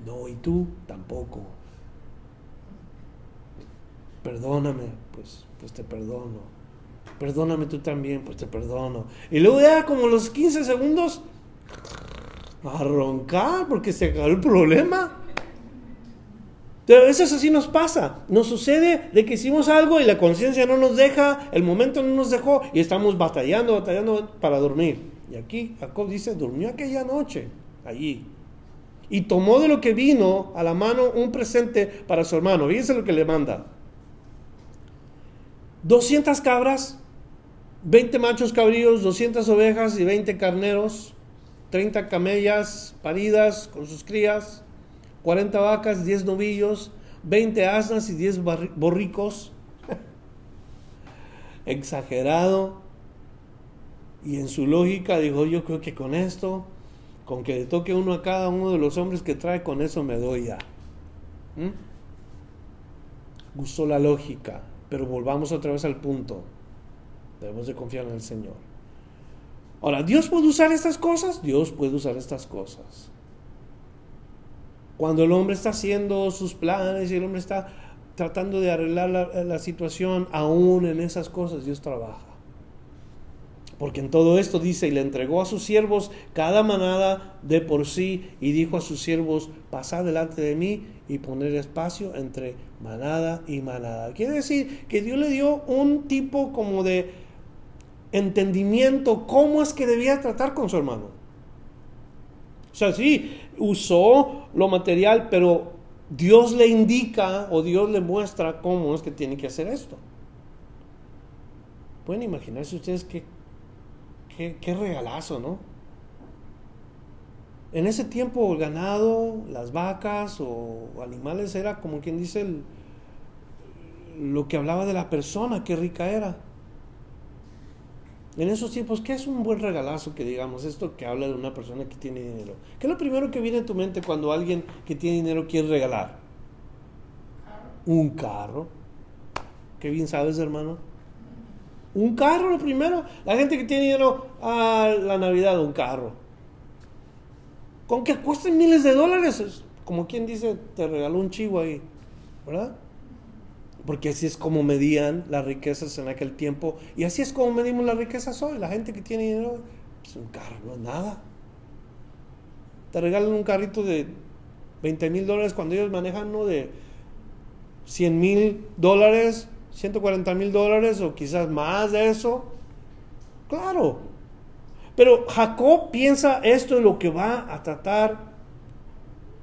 No, y tú tampoco. Perdóname, pues, pues te perdono. Perdóname tú también, pues te perdono. Y luego ya como los 15 segundos, a roncar porque se acabó el problema. Pero eso así nos pasa. Nos sucede de que hicimos algo y la conciencia no nos deja, el momento no nos dejó y estamos batallando, batallando para dormir. Y aquí Jacob dice, durmió aquella noche allí. Y tomó de lo que vino a la mano un presente para su hermano. Fíjense lo que le manda. 200 cabras, 20 machos cabríos, 200 ovejas y 20 carneros, 30 camellas paridas con sus crías 40 vacas, 10 novillos, 20 asnas y 10 borricos. Exagerado. Y en su lógica dijo, yo creo que con esto, con que le toque uno a cada uno de los hombres que trae, con eso me doy ya. ¿Mm? Gustó la lógica, pero volvamos otra vez al punto. Debemos de confiar en el Señor. Ahora, ¿Dios puede usar estas cosas? Dios puede usar estas cosas. Cuando el hombre está haciendo sus planes y el hombre está tratando de arreglar la, situación, aún en esas cosas Dios trabaja. Porque en todo esto dice, y le entregó a sus siervos cada manada de por sí, y dijo a sus siervos, pasad delante de mí y poner espacio entre manada y manada. Quiere decir que Dios le dio un tipo como de entendimiento, cómo es que debía tratar con su hermano. O sea, sí, usó lo material, pero Dios le indica o Dios le muestra cómo es que tiene que hacer esto. Pueden imaginarse ustedes qué, qué, regalazo, ¿no? En ese tiempo el ganado, las vacas o animales era como quien dice lo que hablaba de la persona, qué rica era en esos tiempos, ¿qué es un buen regalazo que digamos? Esto que habla de una persona que tiene dinero. ¿Qué es lo primero que viene a tu mente cuando alguien que tiene dinero quiere regalar? Un carro. Qué bien sabes, hermano. Un carro, lo primero. La gente que tiene dinero, a la Navidad, un carro. Con que cuesten miles de dólares, como quien dice, te regaló un chivo ahí, ¿verdad? Porque así es como medían las riquezas en aquel tiempo y así es como medimos las riquezas hoy. La gente que tiene dinero, es pues, un carro no es nada. Te regalan un carrito de 20 mil dólares cuando ellos manejan uno de 100 mil dólares, 140 mil dólares o quizás más de eso. Claro. Pero Jacob piensa esto es lo que va a tratar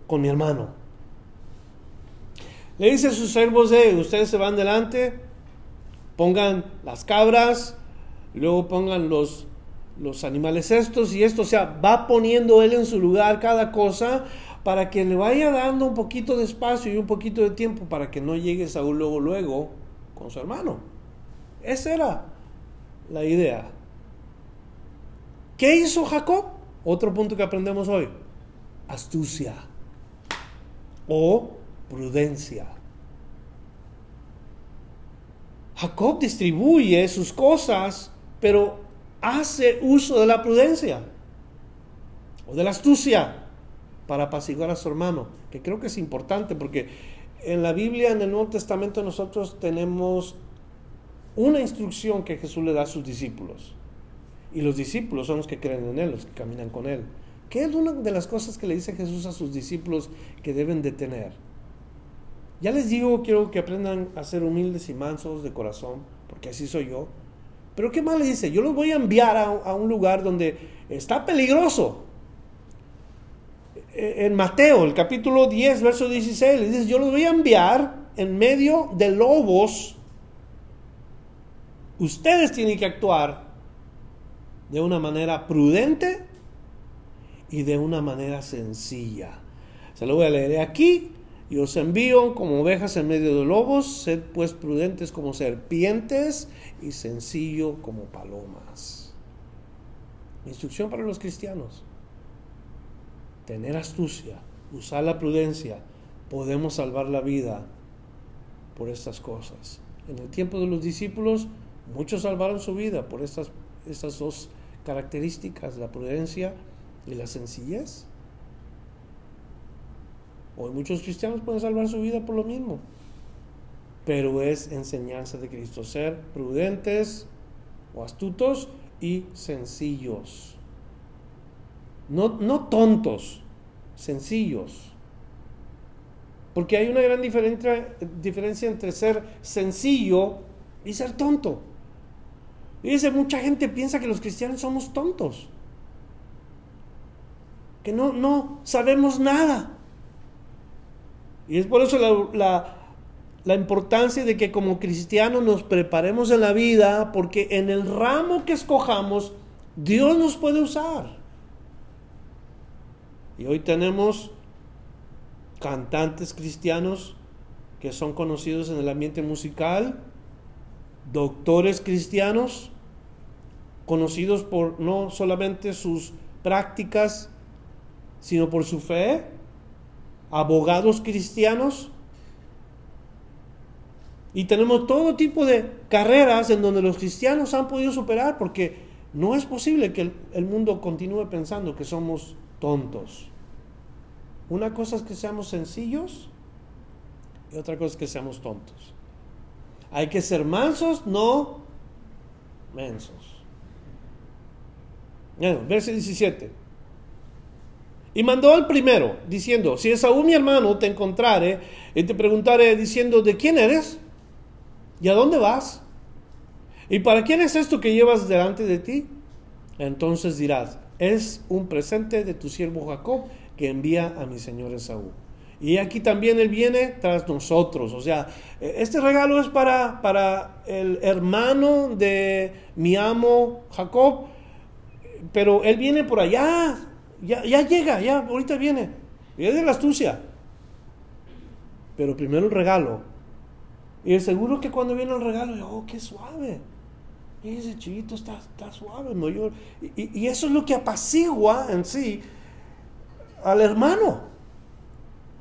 con mi hermano. Le dice a sus servos, de ustedes se van delante, pongan las cabras, luego pongan los, los animales estos y esto, o sea, va poniendo él en su lugar cada cosa para que le vaya dando un poquito de espacio y un poquito de tiempo para que no llegue Saúl luego, luego con su hermano. Esa era la idea. ¿Qué hizo Jacob? Otro punto que aprendemos hoy. Astucia. O prudencia. Jacob distribuye sus cosas, pero hace uso de la prudencia o de la astucia para apaciguar a su hermano, que creo que es importante porque en la Biblia, en el Nuevo Testamento, nosotros tenemos una instrucción que Jesús le da a sus discípulos. Y los discípulos son los que creen en Él, los que caminan con Él. ¿Qué es una de las cosas que le dice Jesús a sus discípulos que deben de tener? Ya les digo, quiero que aprendan a ser humildes y mansos de corazón, porque así soy yo. Pero ¿qué más le dice? Yo los voy a enviar a, a un lugar donde está peligroso. En Mateo, el capítulo 10, verso 16, le dice, yo los voy a enviar en medio de lobos. Ustedes tienen que actuar de una manera prudente y de una manera sencilla. Se lo voy a leer aquí. Y os envío como ovejas en medio de lobos, sed pues prudentes como serpientes y sencillo como palomas. Instrucción para los cristianos. Tener astucia, usar la prudencia, podemos salvar la vida por estas cosas. En el tiempo de los discípulos, muchos salvaron su vida por estas, estas dos características, la prudencia y la sencillez. Hoy muchos cristianos pueden salvar su vida por lo mismo. Pero es enseñanza de Cristo, ser prudentes o astutos y sencillos. No, no tontos, sencillos. Porque hay una gran diferencia, diferencia entre ser sencillo y ser tonto. Y dice, mucha gente piensa que los cristianos somos tontos. Que no, no sabemos nada. Y es por eso la, importancia de que como cristianos nos preparemos en la vida, porque en el ramo que escojamos, Dios nos puede usar. Y hoy tenemos cantantes cristianos que son conocidos en el ambiente musical, doctores cristianos, conocidos por no solamente sus prácticas, sino por su fe, abogados cristianos. Y tenemos todo tipo de carreras en donde los cristianos han podido superar porque no es posible que el, mundo continúe pensando que somos tontos. Una cosa es que seamos sencillos y otra cosa es que seamos tontos. Hay que ser mansos, no mensos. Bueno, verso 17. Y mandó al primero, diciendo, si Esaú mi hermano te encontrare y te preguntare diciendo, ¿de quién eres? ¿Y a dónde vas? ¿Y para quién es esto que llevas delante de ti? Entonces dirás, es un presente de tu siervo Jacob que envía a mi señor Esaú. Y aquí también él viene tras nosotros. O sea, este regalo es para, para el hermano de mi amo Jacob, pero él viene por allá, ya, llega, ya, ahorita viene. Y es de la astucia. Pero primero el regalo. Y seguro que cuando viene el regalo, oh, qué suave. Y ese chiquito está, está suave, y, y, eso es lo que apacigua en sí al hermano.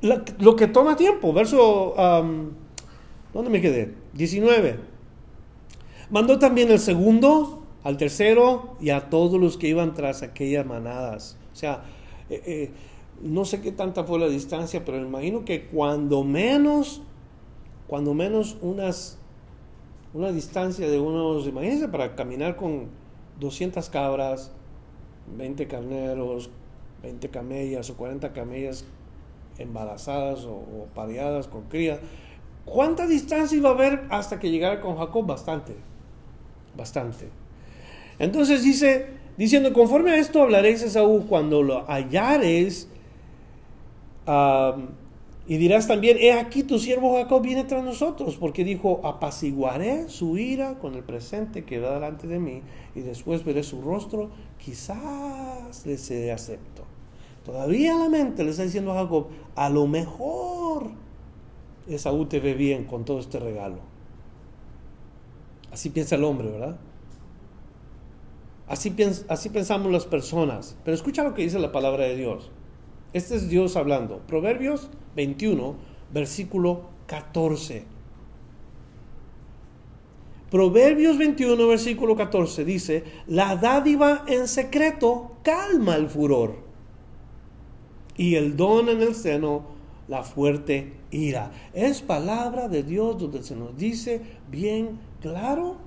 lo que toma tiempo. Verso, ¿dónde me quedé? 19. Mandó también el segundo, al tercero y a todos los que iban tras aquellas manadas. O sea, eh, eh, no sé qué tanta fue la distancia, pero me imagino que cuando menos, cuando menos unas, una distancia de unos, imagínense, para caminar con 200 cabras, 20 carneros, 20 camellas o 40 camellas embarazadas o, o pareadas con cría, ¿cuánta distancia iba a haber hasta que llegara con Jacob? Bastante, bastante. Entonces dice, diciendo, conforme a esto hablaréis a Saúl cuando lo hallares, y dirás también, he aquí tu siervo Jacob viene tras nosotros, porque dijo, apaciguaré su ira con el presente que va delante de mí, y después veré su rostro, quizás le seré acepto. Todavía la mente le está diciendo a Jacob, a lo mejor Esaú te ve bien con todo este regalo. Así piensa el hombre, ¿verdad? Así, pensamos las personas. Pero escucha lo que dice la palabra de Dios. Este es Dios hablando. Proverbios 21, versículo 14. Proverbios 21, versículo 14 dice, la dádiva en secreto calma el furor y el don en el seno la fuerte ira. Es palabra de Dios donde se nos dice bien claro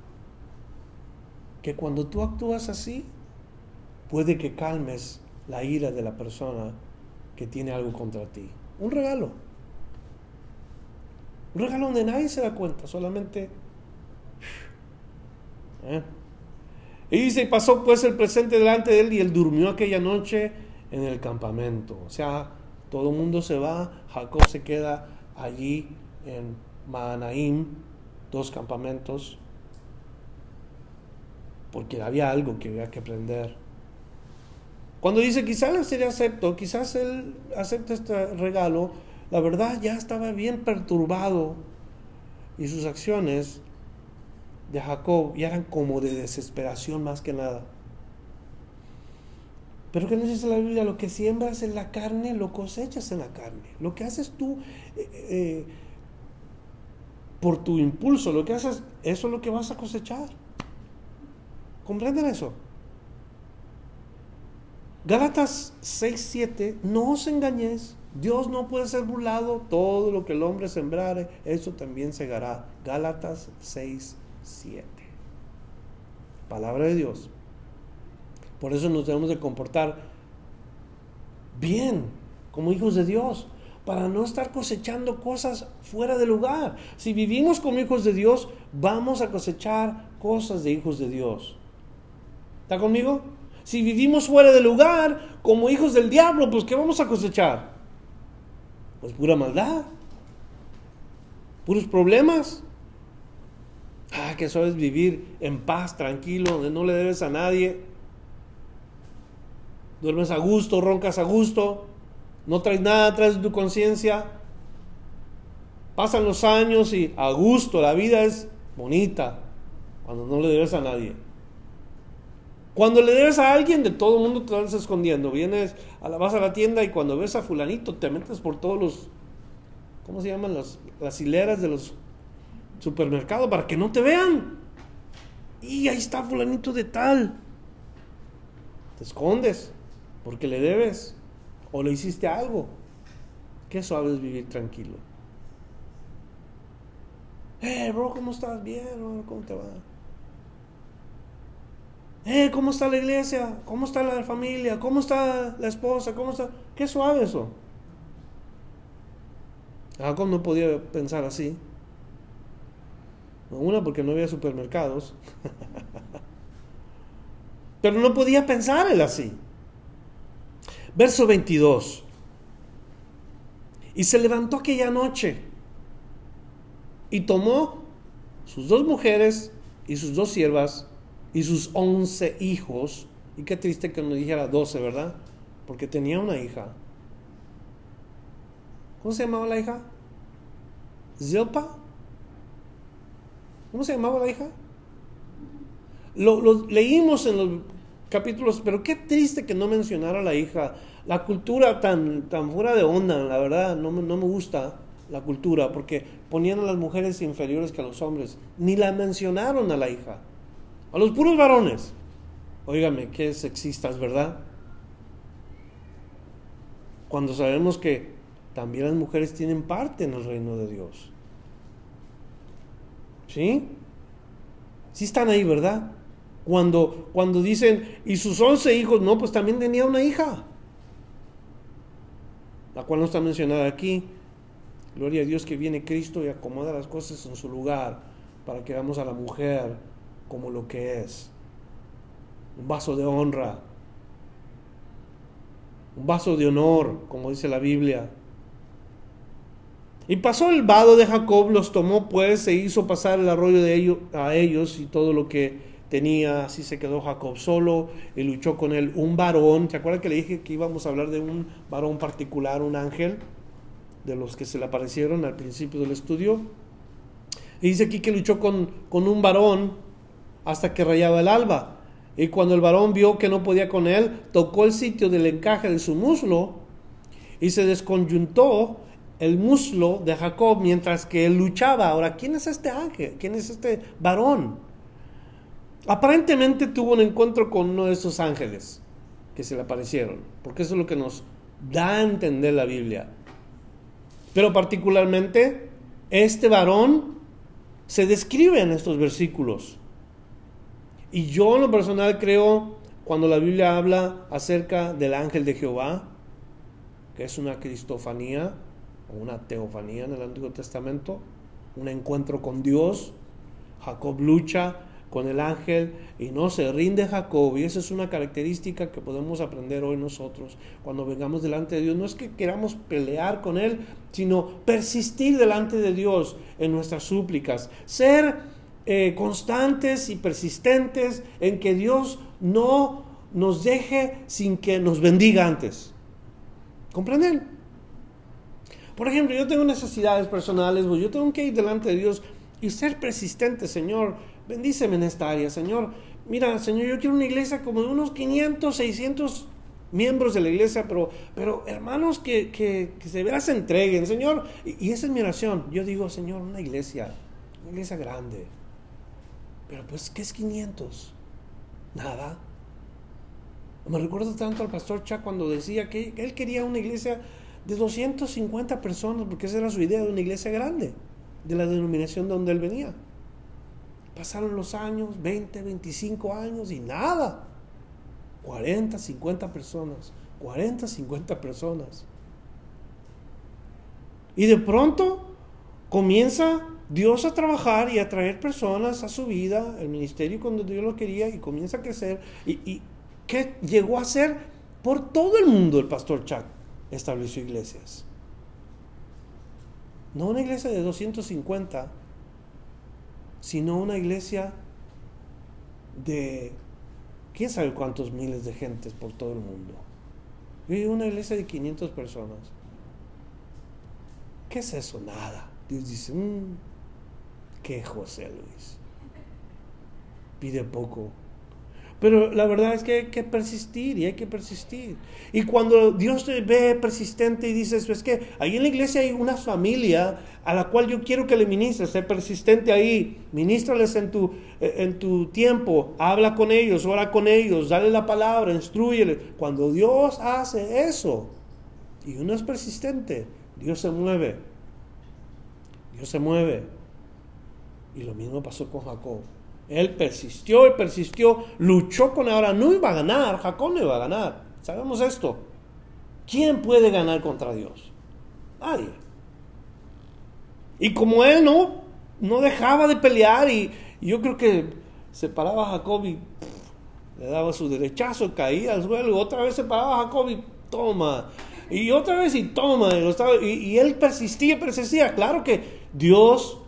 que cuando tú actúas así, puede que calmes la ira de la persona que tiene algo contra ti. Un regalo. Un regalo donde nadie se da cuenta, solamente ¿Eh? Y dice, pasó pues el presente delante de él y él durmió aquella noche en el campamento. O sea, todo el mundo se va, Jacob se queda allí en Mahanaim, dos campamentos, porque había algo que había que aprender. Cuando dice, quizás sería acepto, quizás él acepta este regalo, la verdad ya estaba bien perturbado y sus acciones de Jacob y eran como de desesperación más que nada. Pero ¿qué nos dice la Biblia? Lo que siembras en la carne, lo cosechas en la carne. Lo que haces tú eh, eh, por tu impulso, lo que haces, eso es lo que vas a cosechar. ¿Comprenden eso? Gálatas 6, 7, no os engañéis, Dios no puede ser burlado, todo lo que el hombre sembrare, eso también segará. Gálatas 6, 7. Palabra de Dios. Por eso nos debemos de comportar bien como hijos de Dios, para no estar cosechando cosas fuera de lugar. Si vivimos como hijos de Dios, vamos a cosechar cosas de hijos de Dios. ¿Está conmigo? Si vivimos fuera de lugar, como hijos del diablo, pues ¿qué vamos a cosechar? Pues pura maldad, puros problemas. Ah, que eso es vivir en paz, tranquilo, donde no le debes a nadie. Duermes a gusto, roncas a gusto, no traes nada atrás de tu conciencia. Pasan los años y a gusto, la vida es bonita cuando no le debes a nadie. Cuando le debes a alguien, de todo el mundo te vas escondiendo. Vienes, a la, vas a la tienda y cuando ves a fulanito te metes por todos los, ¿cómo se llaman? Las, las hileras de los supermercado para que no te vean. Y ahí está fulanito de tal. Te escondes porque le debes o le hiciste algo. Qué suave es vivir tranquilo. Eh, bro, ¿cómo estás? Bien, ¿cómo te va? Eh, ¿cómo está la iglesia? ¿Cómo está la familia? ¿Cómo está la esposa? ¿Cómo está? Qué suave eso. Jacob no podía pensar así. Una porque no había supermercados. Pero no podía pensar él así. Verso 22. Y se levantó aquella noche y tomó sus dos mujeres y sus dos siervas y sus once hijos. Y qué triste que no dijera doce, ¿verdad? Porque tenía una hija. ¿Cómo se llamaba la hija? Zilpa. ¿Cómo se llamaba la hija? Lo, leímos en los capítulos, pero qué triste que no mencionara a la hija. La cultura tan, tan fuera de onda, la verdad, no, no me gusta la cultura, porque ponían a las mujeres inferiores que a los hombres. Ni la mencionaron a la hija. A los puros varones. Óigame, qué sexistas, ¿verdad? Cuando sabemos que también las mujeres tienen parte en el reino de Dios. ¿Sí? Sí están ahí, ¿verdad? Cuando, cuando dicen, y sus once hijos, no, pues también tenía una hija, la cual no está mencionada aquí. Gloria a Dios que viene Cristo y acomoda las cosas en su lugar para que veamos a la mujer como lo que es. Un vaso de honra, un vaso de honor, como dice la Biblia. Y pasó el vado de Jacob, los tomó pues, se hizo pasar el arroyo de ellos, a ellos y todo lo que tenía, así se quedó Jacob solo y luchó con él un varón. ¿Se acuerdan que le dije que íbamos a hablar de un varón particular, un ángel, de los que se le aparecieron al principio del estudio? Y dice aquí que luchó con, con un varón hasta que rayaba el alba. Y cuando el varón vio que no podía con él, tocó el sitio del encaje de su muslo y se desconyuntó el muslo de Jacob mientras que él luchaba. Ahora, ¿quién es este ángel? ¿Quién es este varón? Aparentemente tuvo un encuentro con uno de esos ángeles que se le aparecieron, porque eso es lo que nos da a entender la Biblia. Pero particularmente, este varón se describe en estos versículos. Y yo en lo personal creo, cuando la Biblia habla acerca del ángel de Jehová, que es una cristofanía o una teofanía en el Antiguo Testamento, un encuentro con Dios, Jacob lucha con el ángel y no se rinde Jacob. Y esa es una característica que podemos aprender hoy nosotros cuando vengamos delante de Dios. No es que queramos pelear con Él, sino persistir delante de Dios en nuestras súplicas. Ser eh, constantes y persistentes en que Dios no nos deje sin que nos bendiga antes. ¿Comprenden? Por ejemplo, yo tengo necesidades personales, pues yo tengo que ir delante de Dios y ser persistente, Señor bendíceme en esta área, Señor. Mira, Señor, yo quiero una iglesia como de unos 500, 600 miembros de la iglesia, pero, pero hermanos que, que, se veras entreguen, Señor. Y, esa es mi oración. Yo digo, Señor, una iglesia, una iglesia grande. Pero pues, ¿qué es 500? Nada. Me recuerdo tanto al pastor Chuck cuando decía que él quería una iglesia de 250 personas, porque esa era su idea de una iglesia grande, de la denominación donde él venía. Pasaron los años, 20, 25 años y nada. 40, 50 personas. 40, 50 personas. Y de pronto comienza Dios a trabajar y a traer personas a su vida, el ministerio cuando Dios lo quería y comienza a crecer. ¿Y, y qué llegó a ser? Por todo el mundo el pastor Chuck estableció iglesias. No una iglesia de 250, sino una iglesia de quién sabe cuántos miles de gentes por todo el mundo. Y una iglesia de 500 personas. ¿Qué es eso? Nada. Dios dice, mmm, ¿qué José Luis? Pide poco, pero la verdad es que hay que persistir y hay que persistir. Y cuando Dios te ve persistente y dices, es que ahí en la iglesia hay una familia a la cual yo quiero que le ministres, sé persistente ahí, ministrales en tu, en tu tiempo, habla con ellos, ora con ellos, dale la palabra, instruyele. Cuando Dios hace eso y uno es persistente, Dios se mueve. Dios se mueve. Y lo mismo pasó con Jacob. Él persistió y persistió, luchó con ahora, no iba a ganar, Jacob no iba a ganar. Sabemos esto. ¿Quién puede ganar contra Dios? Nadie. Y como él no, no dejaba de pelear y, yo creo que se paraba Jacob y le daba su derechazo, caía al suelo, otra vez se paraba Jacob y toma, y otra vez y toma, y, y él persistía, persistía. Claro que Dios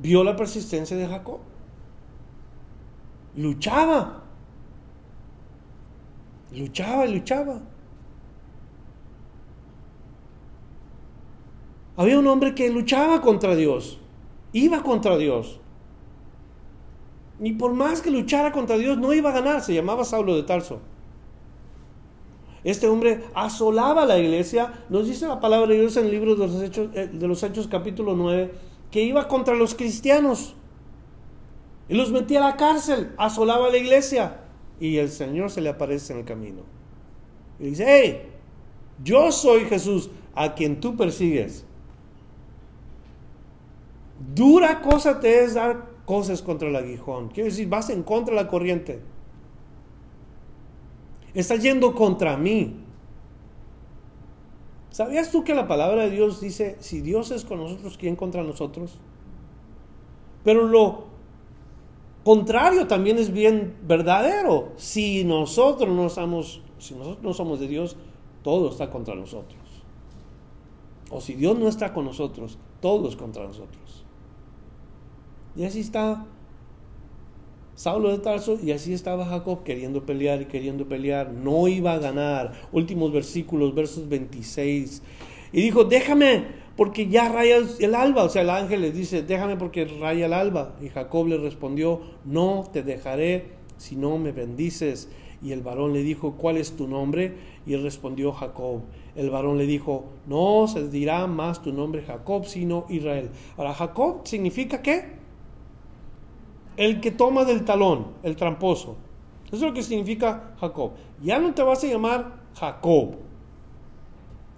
vio la persistencia de Jacob luchaba. Luchaba y luchaba. Había un hombre que luchaba contra Dios, iba contra Dios. Y por más que luchara contra Dios, no iba a ganar. Se llamaba Saulo de Tarso. Este hombre asolaba la iglesia. Nos dice la palabra de Dios en el libro de los Hechos, eh, de los Hechos capítulo 9, que iba contra los cristianos. Y los metía a la cárcel, asolaba la iglesia. Y el Señor se le aparece en el camino. Y dice, hey, yo soy Jesús a quien tú persigues. Dura cosa te es dar cosas contra el aguijón. Quiero decir, vas en contra de la corriente. Estás yendo contra mí. ¿Sabías tú que la palabra de Dios dice, si Dios es con nosotros, ¿quién contra nosotros? Pero lo contrario también es bien verdadero. Si nosotros no somos, si nosotros no somos de Dios, todo está contra nosotros. O si Dios no está con nosotros, todo es contra nosotros. Y así está Saulo de Tarso y así estaba Jacob queriendo pelear y queriendo pelear. No iba a ganar. Últimos versículos, versos 26. Y dijo, déjame, porque ya raya el alba. O sea, el ángel le dice, déjame porque raya el alba. Y Jacob le respondió, no te dejaré si no me bendices. Y el varón le dijo, ¿cuál es tu nombre? Y él respondió, Jacob. El varón le dijo, no se dirá más tu nombre Jacob, sino Israel. Ahora, Jacob significa qué? El que toma del talón, el tramposo. Eso es lo que significa Jacob. Ya no te vas a llamar Jacob.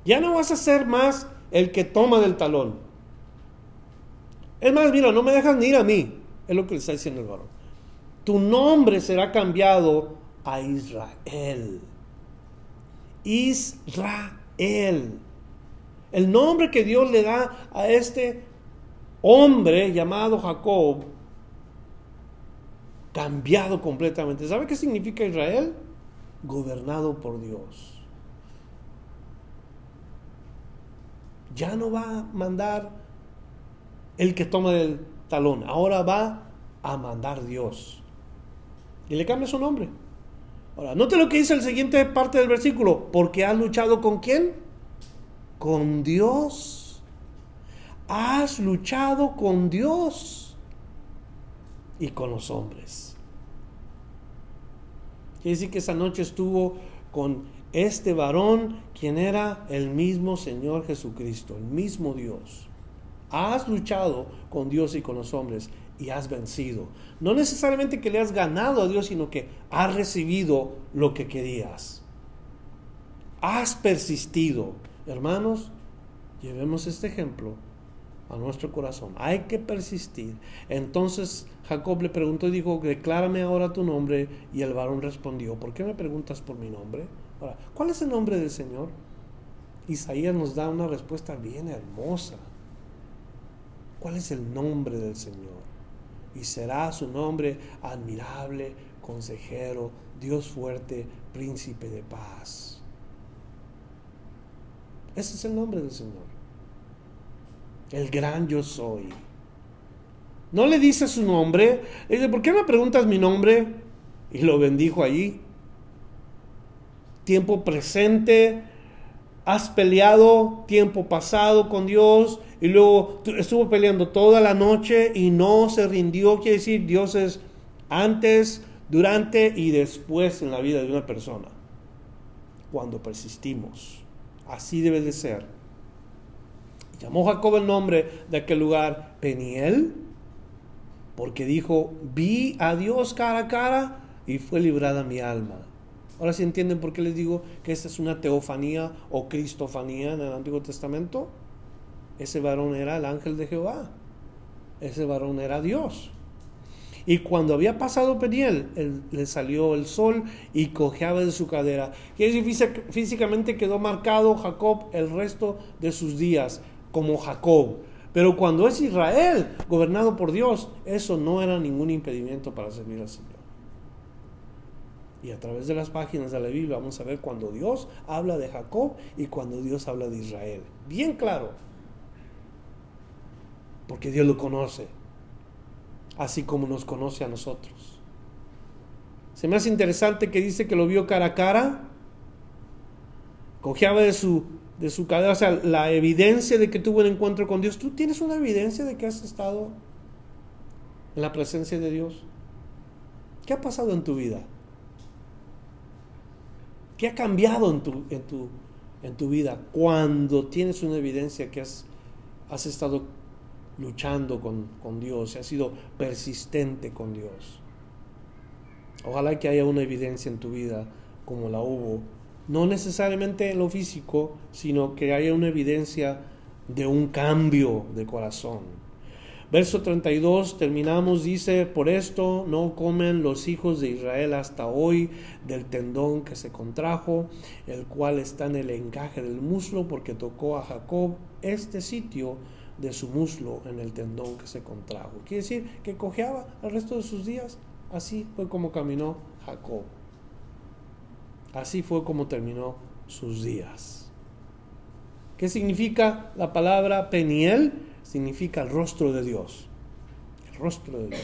Ya no vas a ser más el que toma del talón. Es más, mira, no me dejas ni ir a mí. Es lo que le está diciendo el varón. Tu nombre será cambiado a Israel. Israel. El nombre que Dios le da a este hombre llamado Jacob, cambiado completamente. ¿Sabe qué significa Israel? Gobernado por Dios. Ya no va a mandar el que toma el talón, ahora va a mandar Dios. Y le cambia su nombre. Ahora, note lo que dice el siguiente parte del versículo. Porque has luchado con quién? Con Dios. Has luchado con Dios y con los hombres. Quiere decir que esa noche estuvo con este varón, quien era el mismo Señor Jesucristo, el mismo Dios. Has luchado con Dios y con los hombres y has vencido. No necesariamente que le has ganado a Dios, sino que has recibido lo que querías. Has persistido. Hermanos, llevemos este ejemplo a nuestro corazón. Hay que persistir. Entonces Jacob le preguntó y dijo, declárame ahora tu nombre. Y el varón respondió, ¿por qué me preguntas por mi nombre? Ahora, ¿cuál es el nombre del Señor? Isaías nos da una respuesta bien hermosa. ¿Cuál es el nombre del Señor? y será su nombre admirable, consejero, Dios fuerte, príncipe de paz. Ese es el nombre del Señor. El gran yo soy. No le dice su nombre. Le dice, ¿por qué me preguntas mi nombre? Y lo bendijo allí. Tiempo presente. Has peleado tiempo pasado con Dios y luego estuvo peleando toda la noche y no se rindió. Quiere decir, Dios es antes, durante y después en la vida de una persona. Cuando persistimos. Así debe de ser. Llamó Jacob el nombre de aquel lugar Peniel, porque dijo, vi a Dios cara a cara y fue librada mi alma. Ahora sí entienden por qué les digo que esta es una teofanía o cristofanía en el Antiguo Testamento. Ese varón era el ángel de Jehová. Ese varón era Dios. Y cuando había pasado Peniel, le salió el sol y cojeaba de su cadera. Quiere decir, físicamente quedó marcado Jacob el resto de sus días como Jacob. Pero cuando es Israel, gobernado por Dios, eso no era ningún impedimento para servir al Señor. Y a través de las páginas de la Biblia vamos a ver cuando Dios habla de Jacob y cuando Dios habla de Israel. Bien claro porque Dios lo conoce, así como nos conoce a nosotros. Se me hace interesante que dice que lo vio cara a cara, cojeaba de su, de su cadera, o sea, la evidencia de que tuvo un encuentro con Dios. ¿Tú tienes una evidencia de que has estado en la presencia de Dios? ¿Qué ha pasado en tu vida? ¿Qué ha cambiado en tu, en tu, en tu vida cuando tienes una evidencia que has, has estado luchando con, Dios, ha sido persistente con Dios. Ojalá que haya una evidencia en tu vida como la hubo, no necesariamente en lo físico, sino que haya una evidencia de un cambio de corazón. Verso 32, terminamos, dice, por esto no comen los hijos de Israel hasta hoy del tendón que se contrajo, el cual está en el encaje del muslo, porque tocó a Jacob este sitio de su muslo en el tendón que se contrajo. Quiere decir que cojeaba el resto de sus días. Así fue como caminó Jacob. Así fue como terminó sus días. ¿Qué significa la palabra Peniel? Significa el rostro de Dios. El rostro de Dios.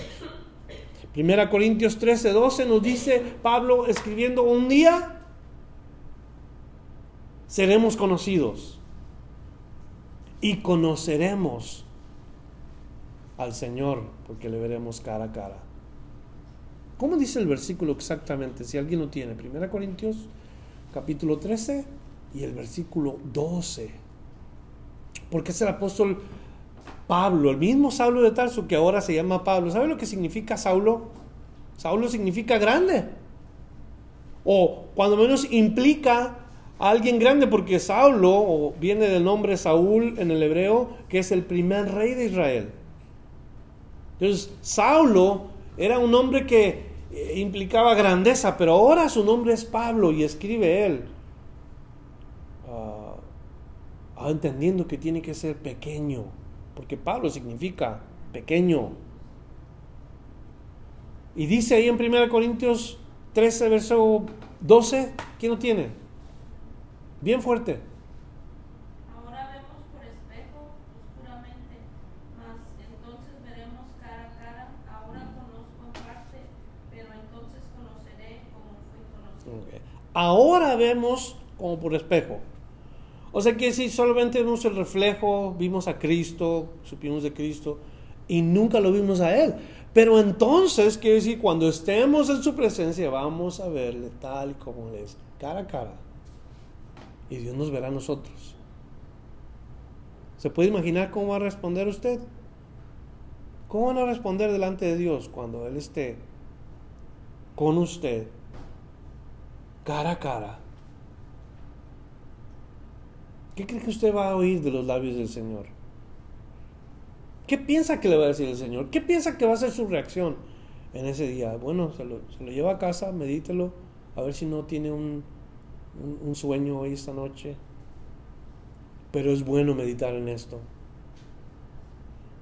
Primera Corintios 13, 12 nos dice Pablo escribiendo un día seremos conocidos y conoceremos al Señor porque le veremos cara a cara. ¿Cómo dice el versículo exactamente? Si alguien lo tiene, 1 Corintios capítulo 13 y el versículo 12. Porque es el apóstol Pablo, el mismo Saulo de Tarso que ahora se llama Pablo. ¿Sabe lo que significa Saulo? Saulo significa grande. O cuando menos implica a alguien grande, porque Saulo viene del nombre Saúl en el hebreo, que es el primer rey de Israel. Entonces, Saulo era un hombre que implicaba grandeza, pero ahora su nombre es Pablo y escribe él, ah, ah, entendiendo que tiene que ser pequeño, porque Pablo significa pequeño. Y dice ahí en 1 Corintios 13, verso 12, ¿quién lo tiene? Bien fuerte. Ahora vemos como por espejo. O sea que si solamente vemos el reflejo, vimos a Cristo, supimos de Cristo y nunca lo vimos a Él. Pero entonces, quiere decir, cuando estemos en su presencia, vamos a verle tal y como es, cara a cara. Y Dios nos verá a nosotros. ¿Se puede imaginar cómo va a responder usted? ¿Cómo van a responder delante de Dios cuando Él esté con usted cara a cara. ¿Qué cree que usted va a oír de los labios del Señor? ¿Qué piensa que le va a decir el Señor? ¿Qué piensa que va a ser su reacción en ese día? Bueno, se lo, lleva a casa, medítelo, a ver si no tiene un, un, sueño hoy esta noche. Pero es bueno meditar en esto.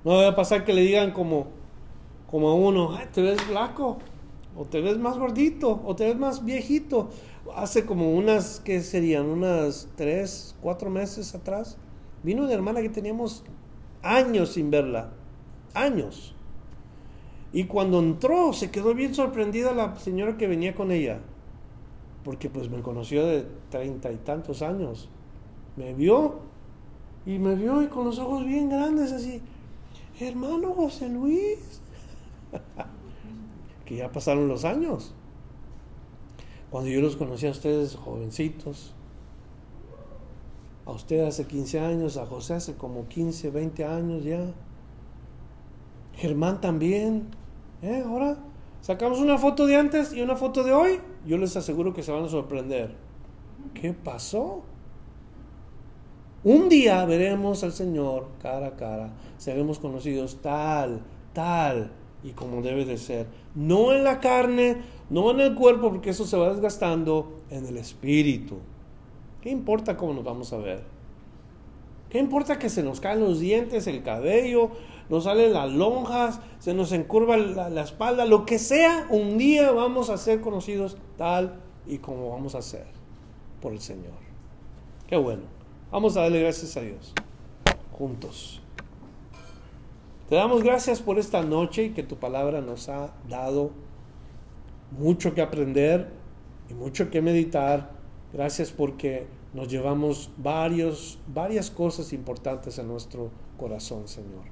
No a pasar que le digan como, como a uno, te ves flaco, o te ves más gordito, o te ves más viejito, hace como unas, ¿qué serían? Unas tres, cuatro meses atrás, vino una hermana que teníamos años sin verla, años. Y cuando entró, se quedó bien sorprendida la señora que venía con ella, porque pues me conoció de treinta y tantos años. Me vio y me vio y con los ojos bien grandes así, hermano José Luis, que ya pasaron los años. Cuando yo los conocí a ustedes jovencitos, a usted hace 15 años, a José hace como 15, 20 años ya. Germán también. ¿Eh? Ahora sacamos una foto de antes y una foto de hoy. Yo les aseguro que se van a sorprender. ¿Qué pasó? Un día veremos al Señor cara a cara. Seremos conocidos tal, tal y como debe de ser. No en la carne, no en el cuerpo, porque eso se va desgastando, en el espíritu. ¿Qué importa cómo nos vamos a ver? ¿Qué importa que se nos caen los dientes, el cabello, nos salen las lonjas, se nos encurva la, la espalda, lo que sea, un día vamos a ser conocidos tal y como vamos a ser por el Señor. Qué bueno. Vamos a darle gracias a Dios. Juntos. Te damos gracias por esta noche y que tu palabra nos ha dado mucho que aprender y mucho que meditar. Gracias porque nos llevamos varios, varias cosas importantes en nuestro corazón, Señor.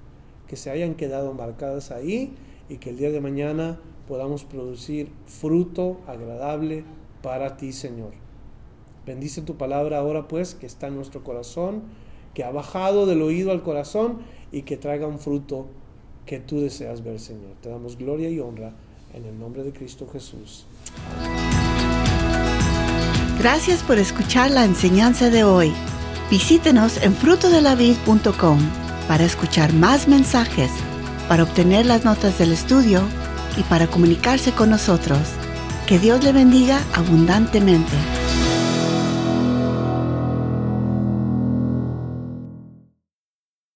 Que se hayan quedado marcadas ahí y que el día de mañana podamos producir fruto agradable para ti, Señor. Bendice tu palabra ahora, pues, que está en nuestro corazón, que ha bajado del oído al corazón y que traiga un fruto que tú deseas ver, Señor. Te damos gloria y honra en el nombre de Cristo Jesús. Gracias por escuchar la enseñanza de hoy. Visítenos en frutodelavid.com para escuchar más mensajes, para obtener las notas del estudio y para comunicarse con nosotros. Que Dios le bendiga abundantemente.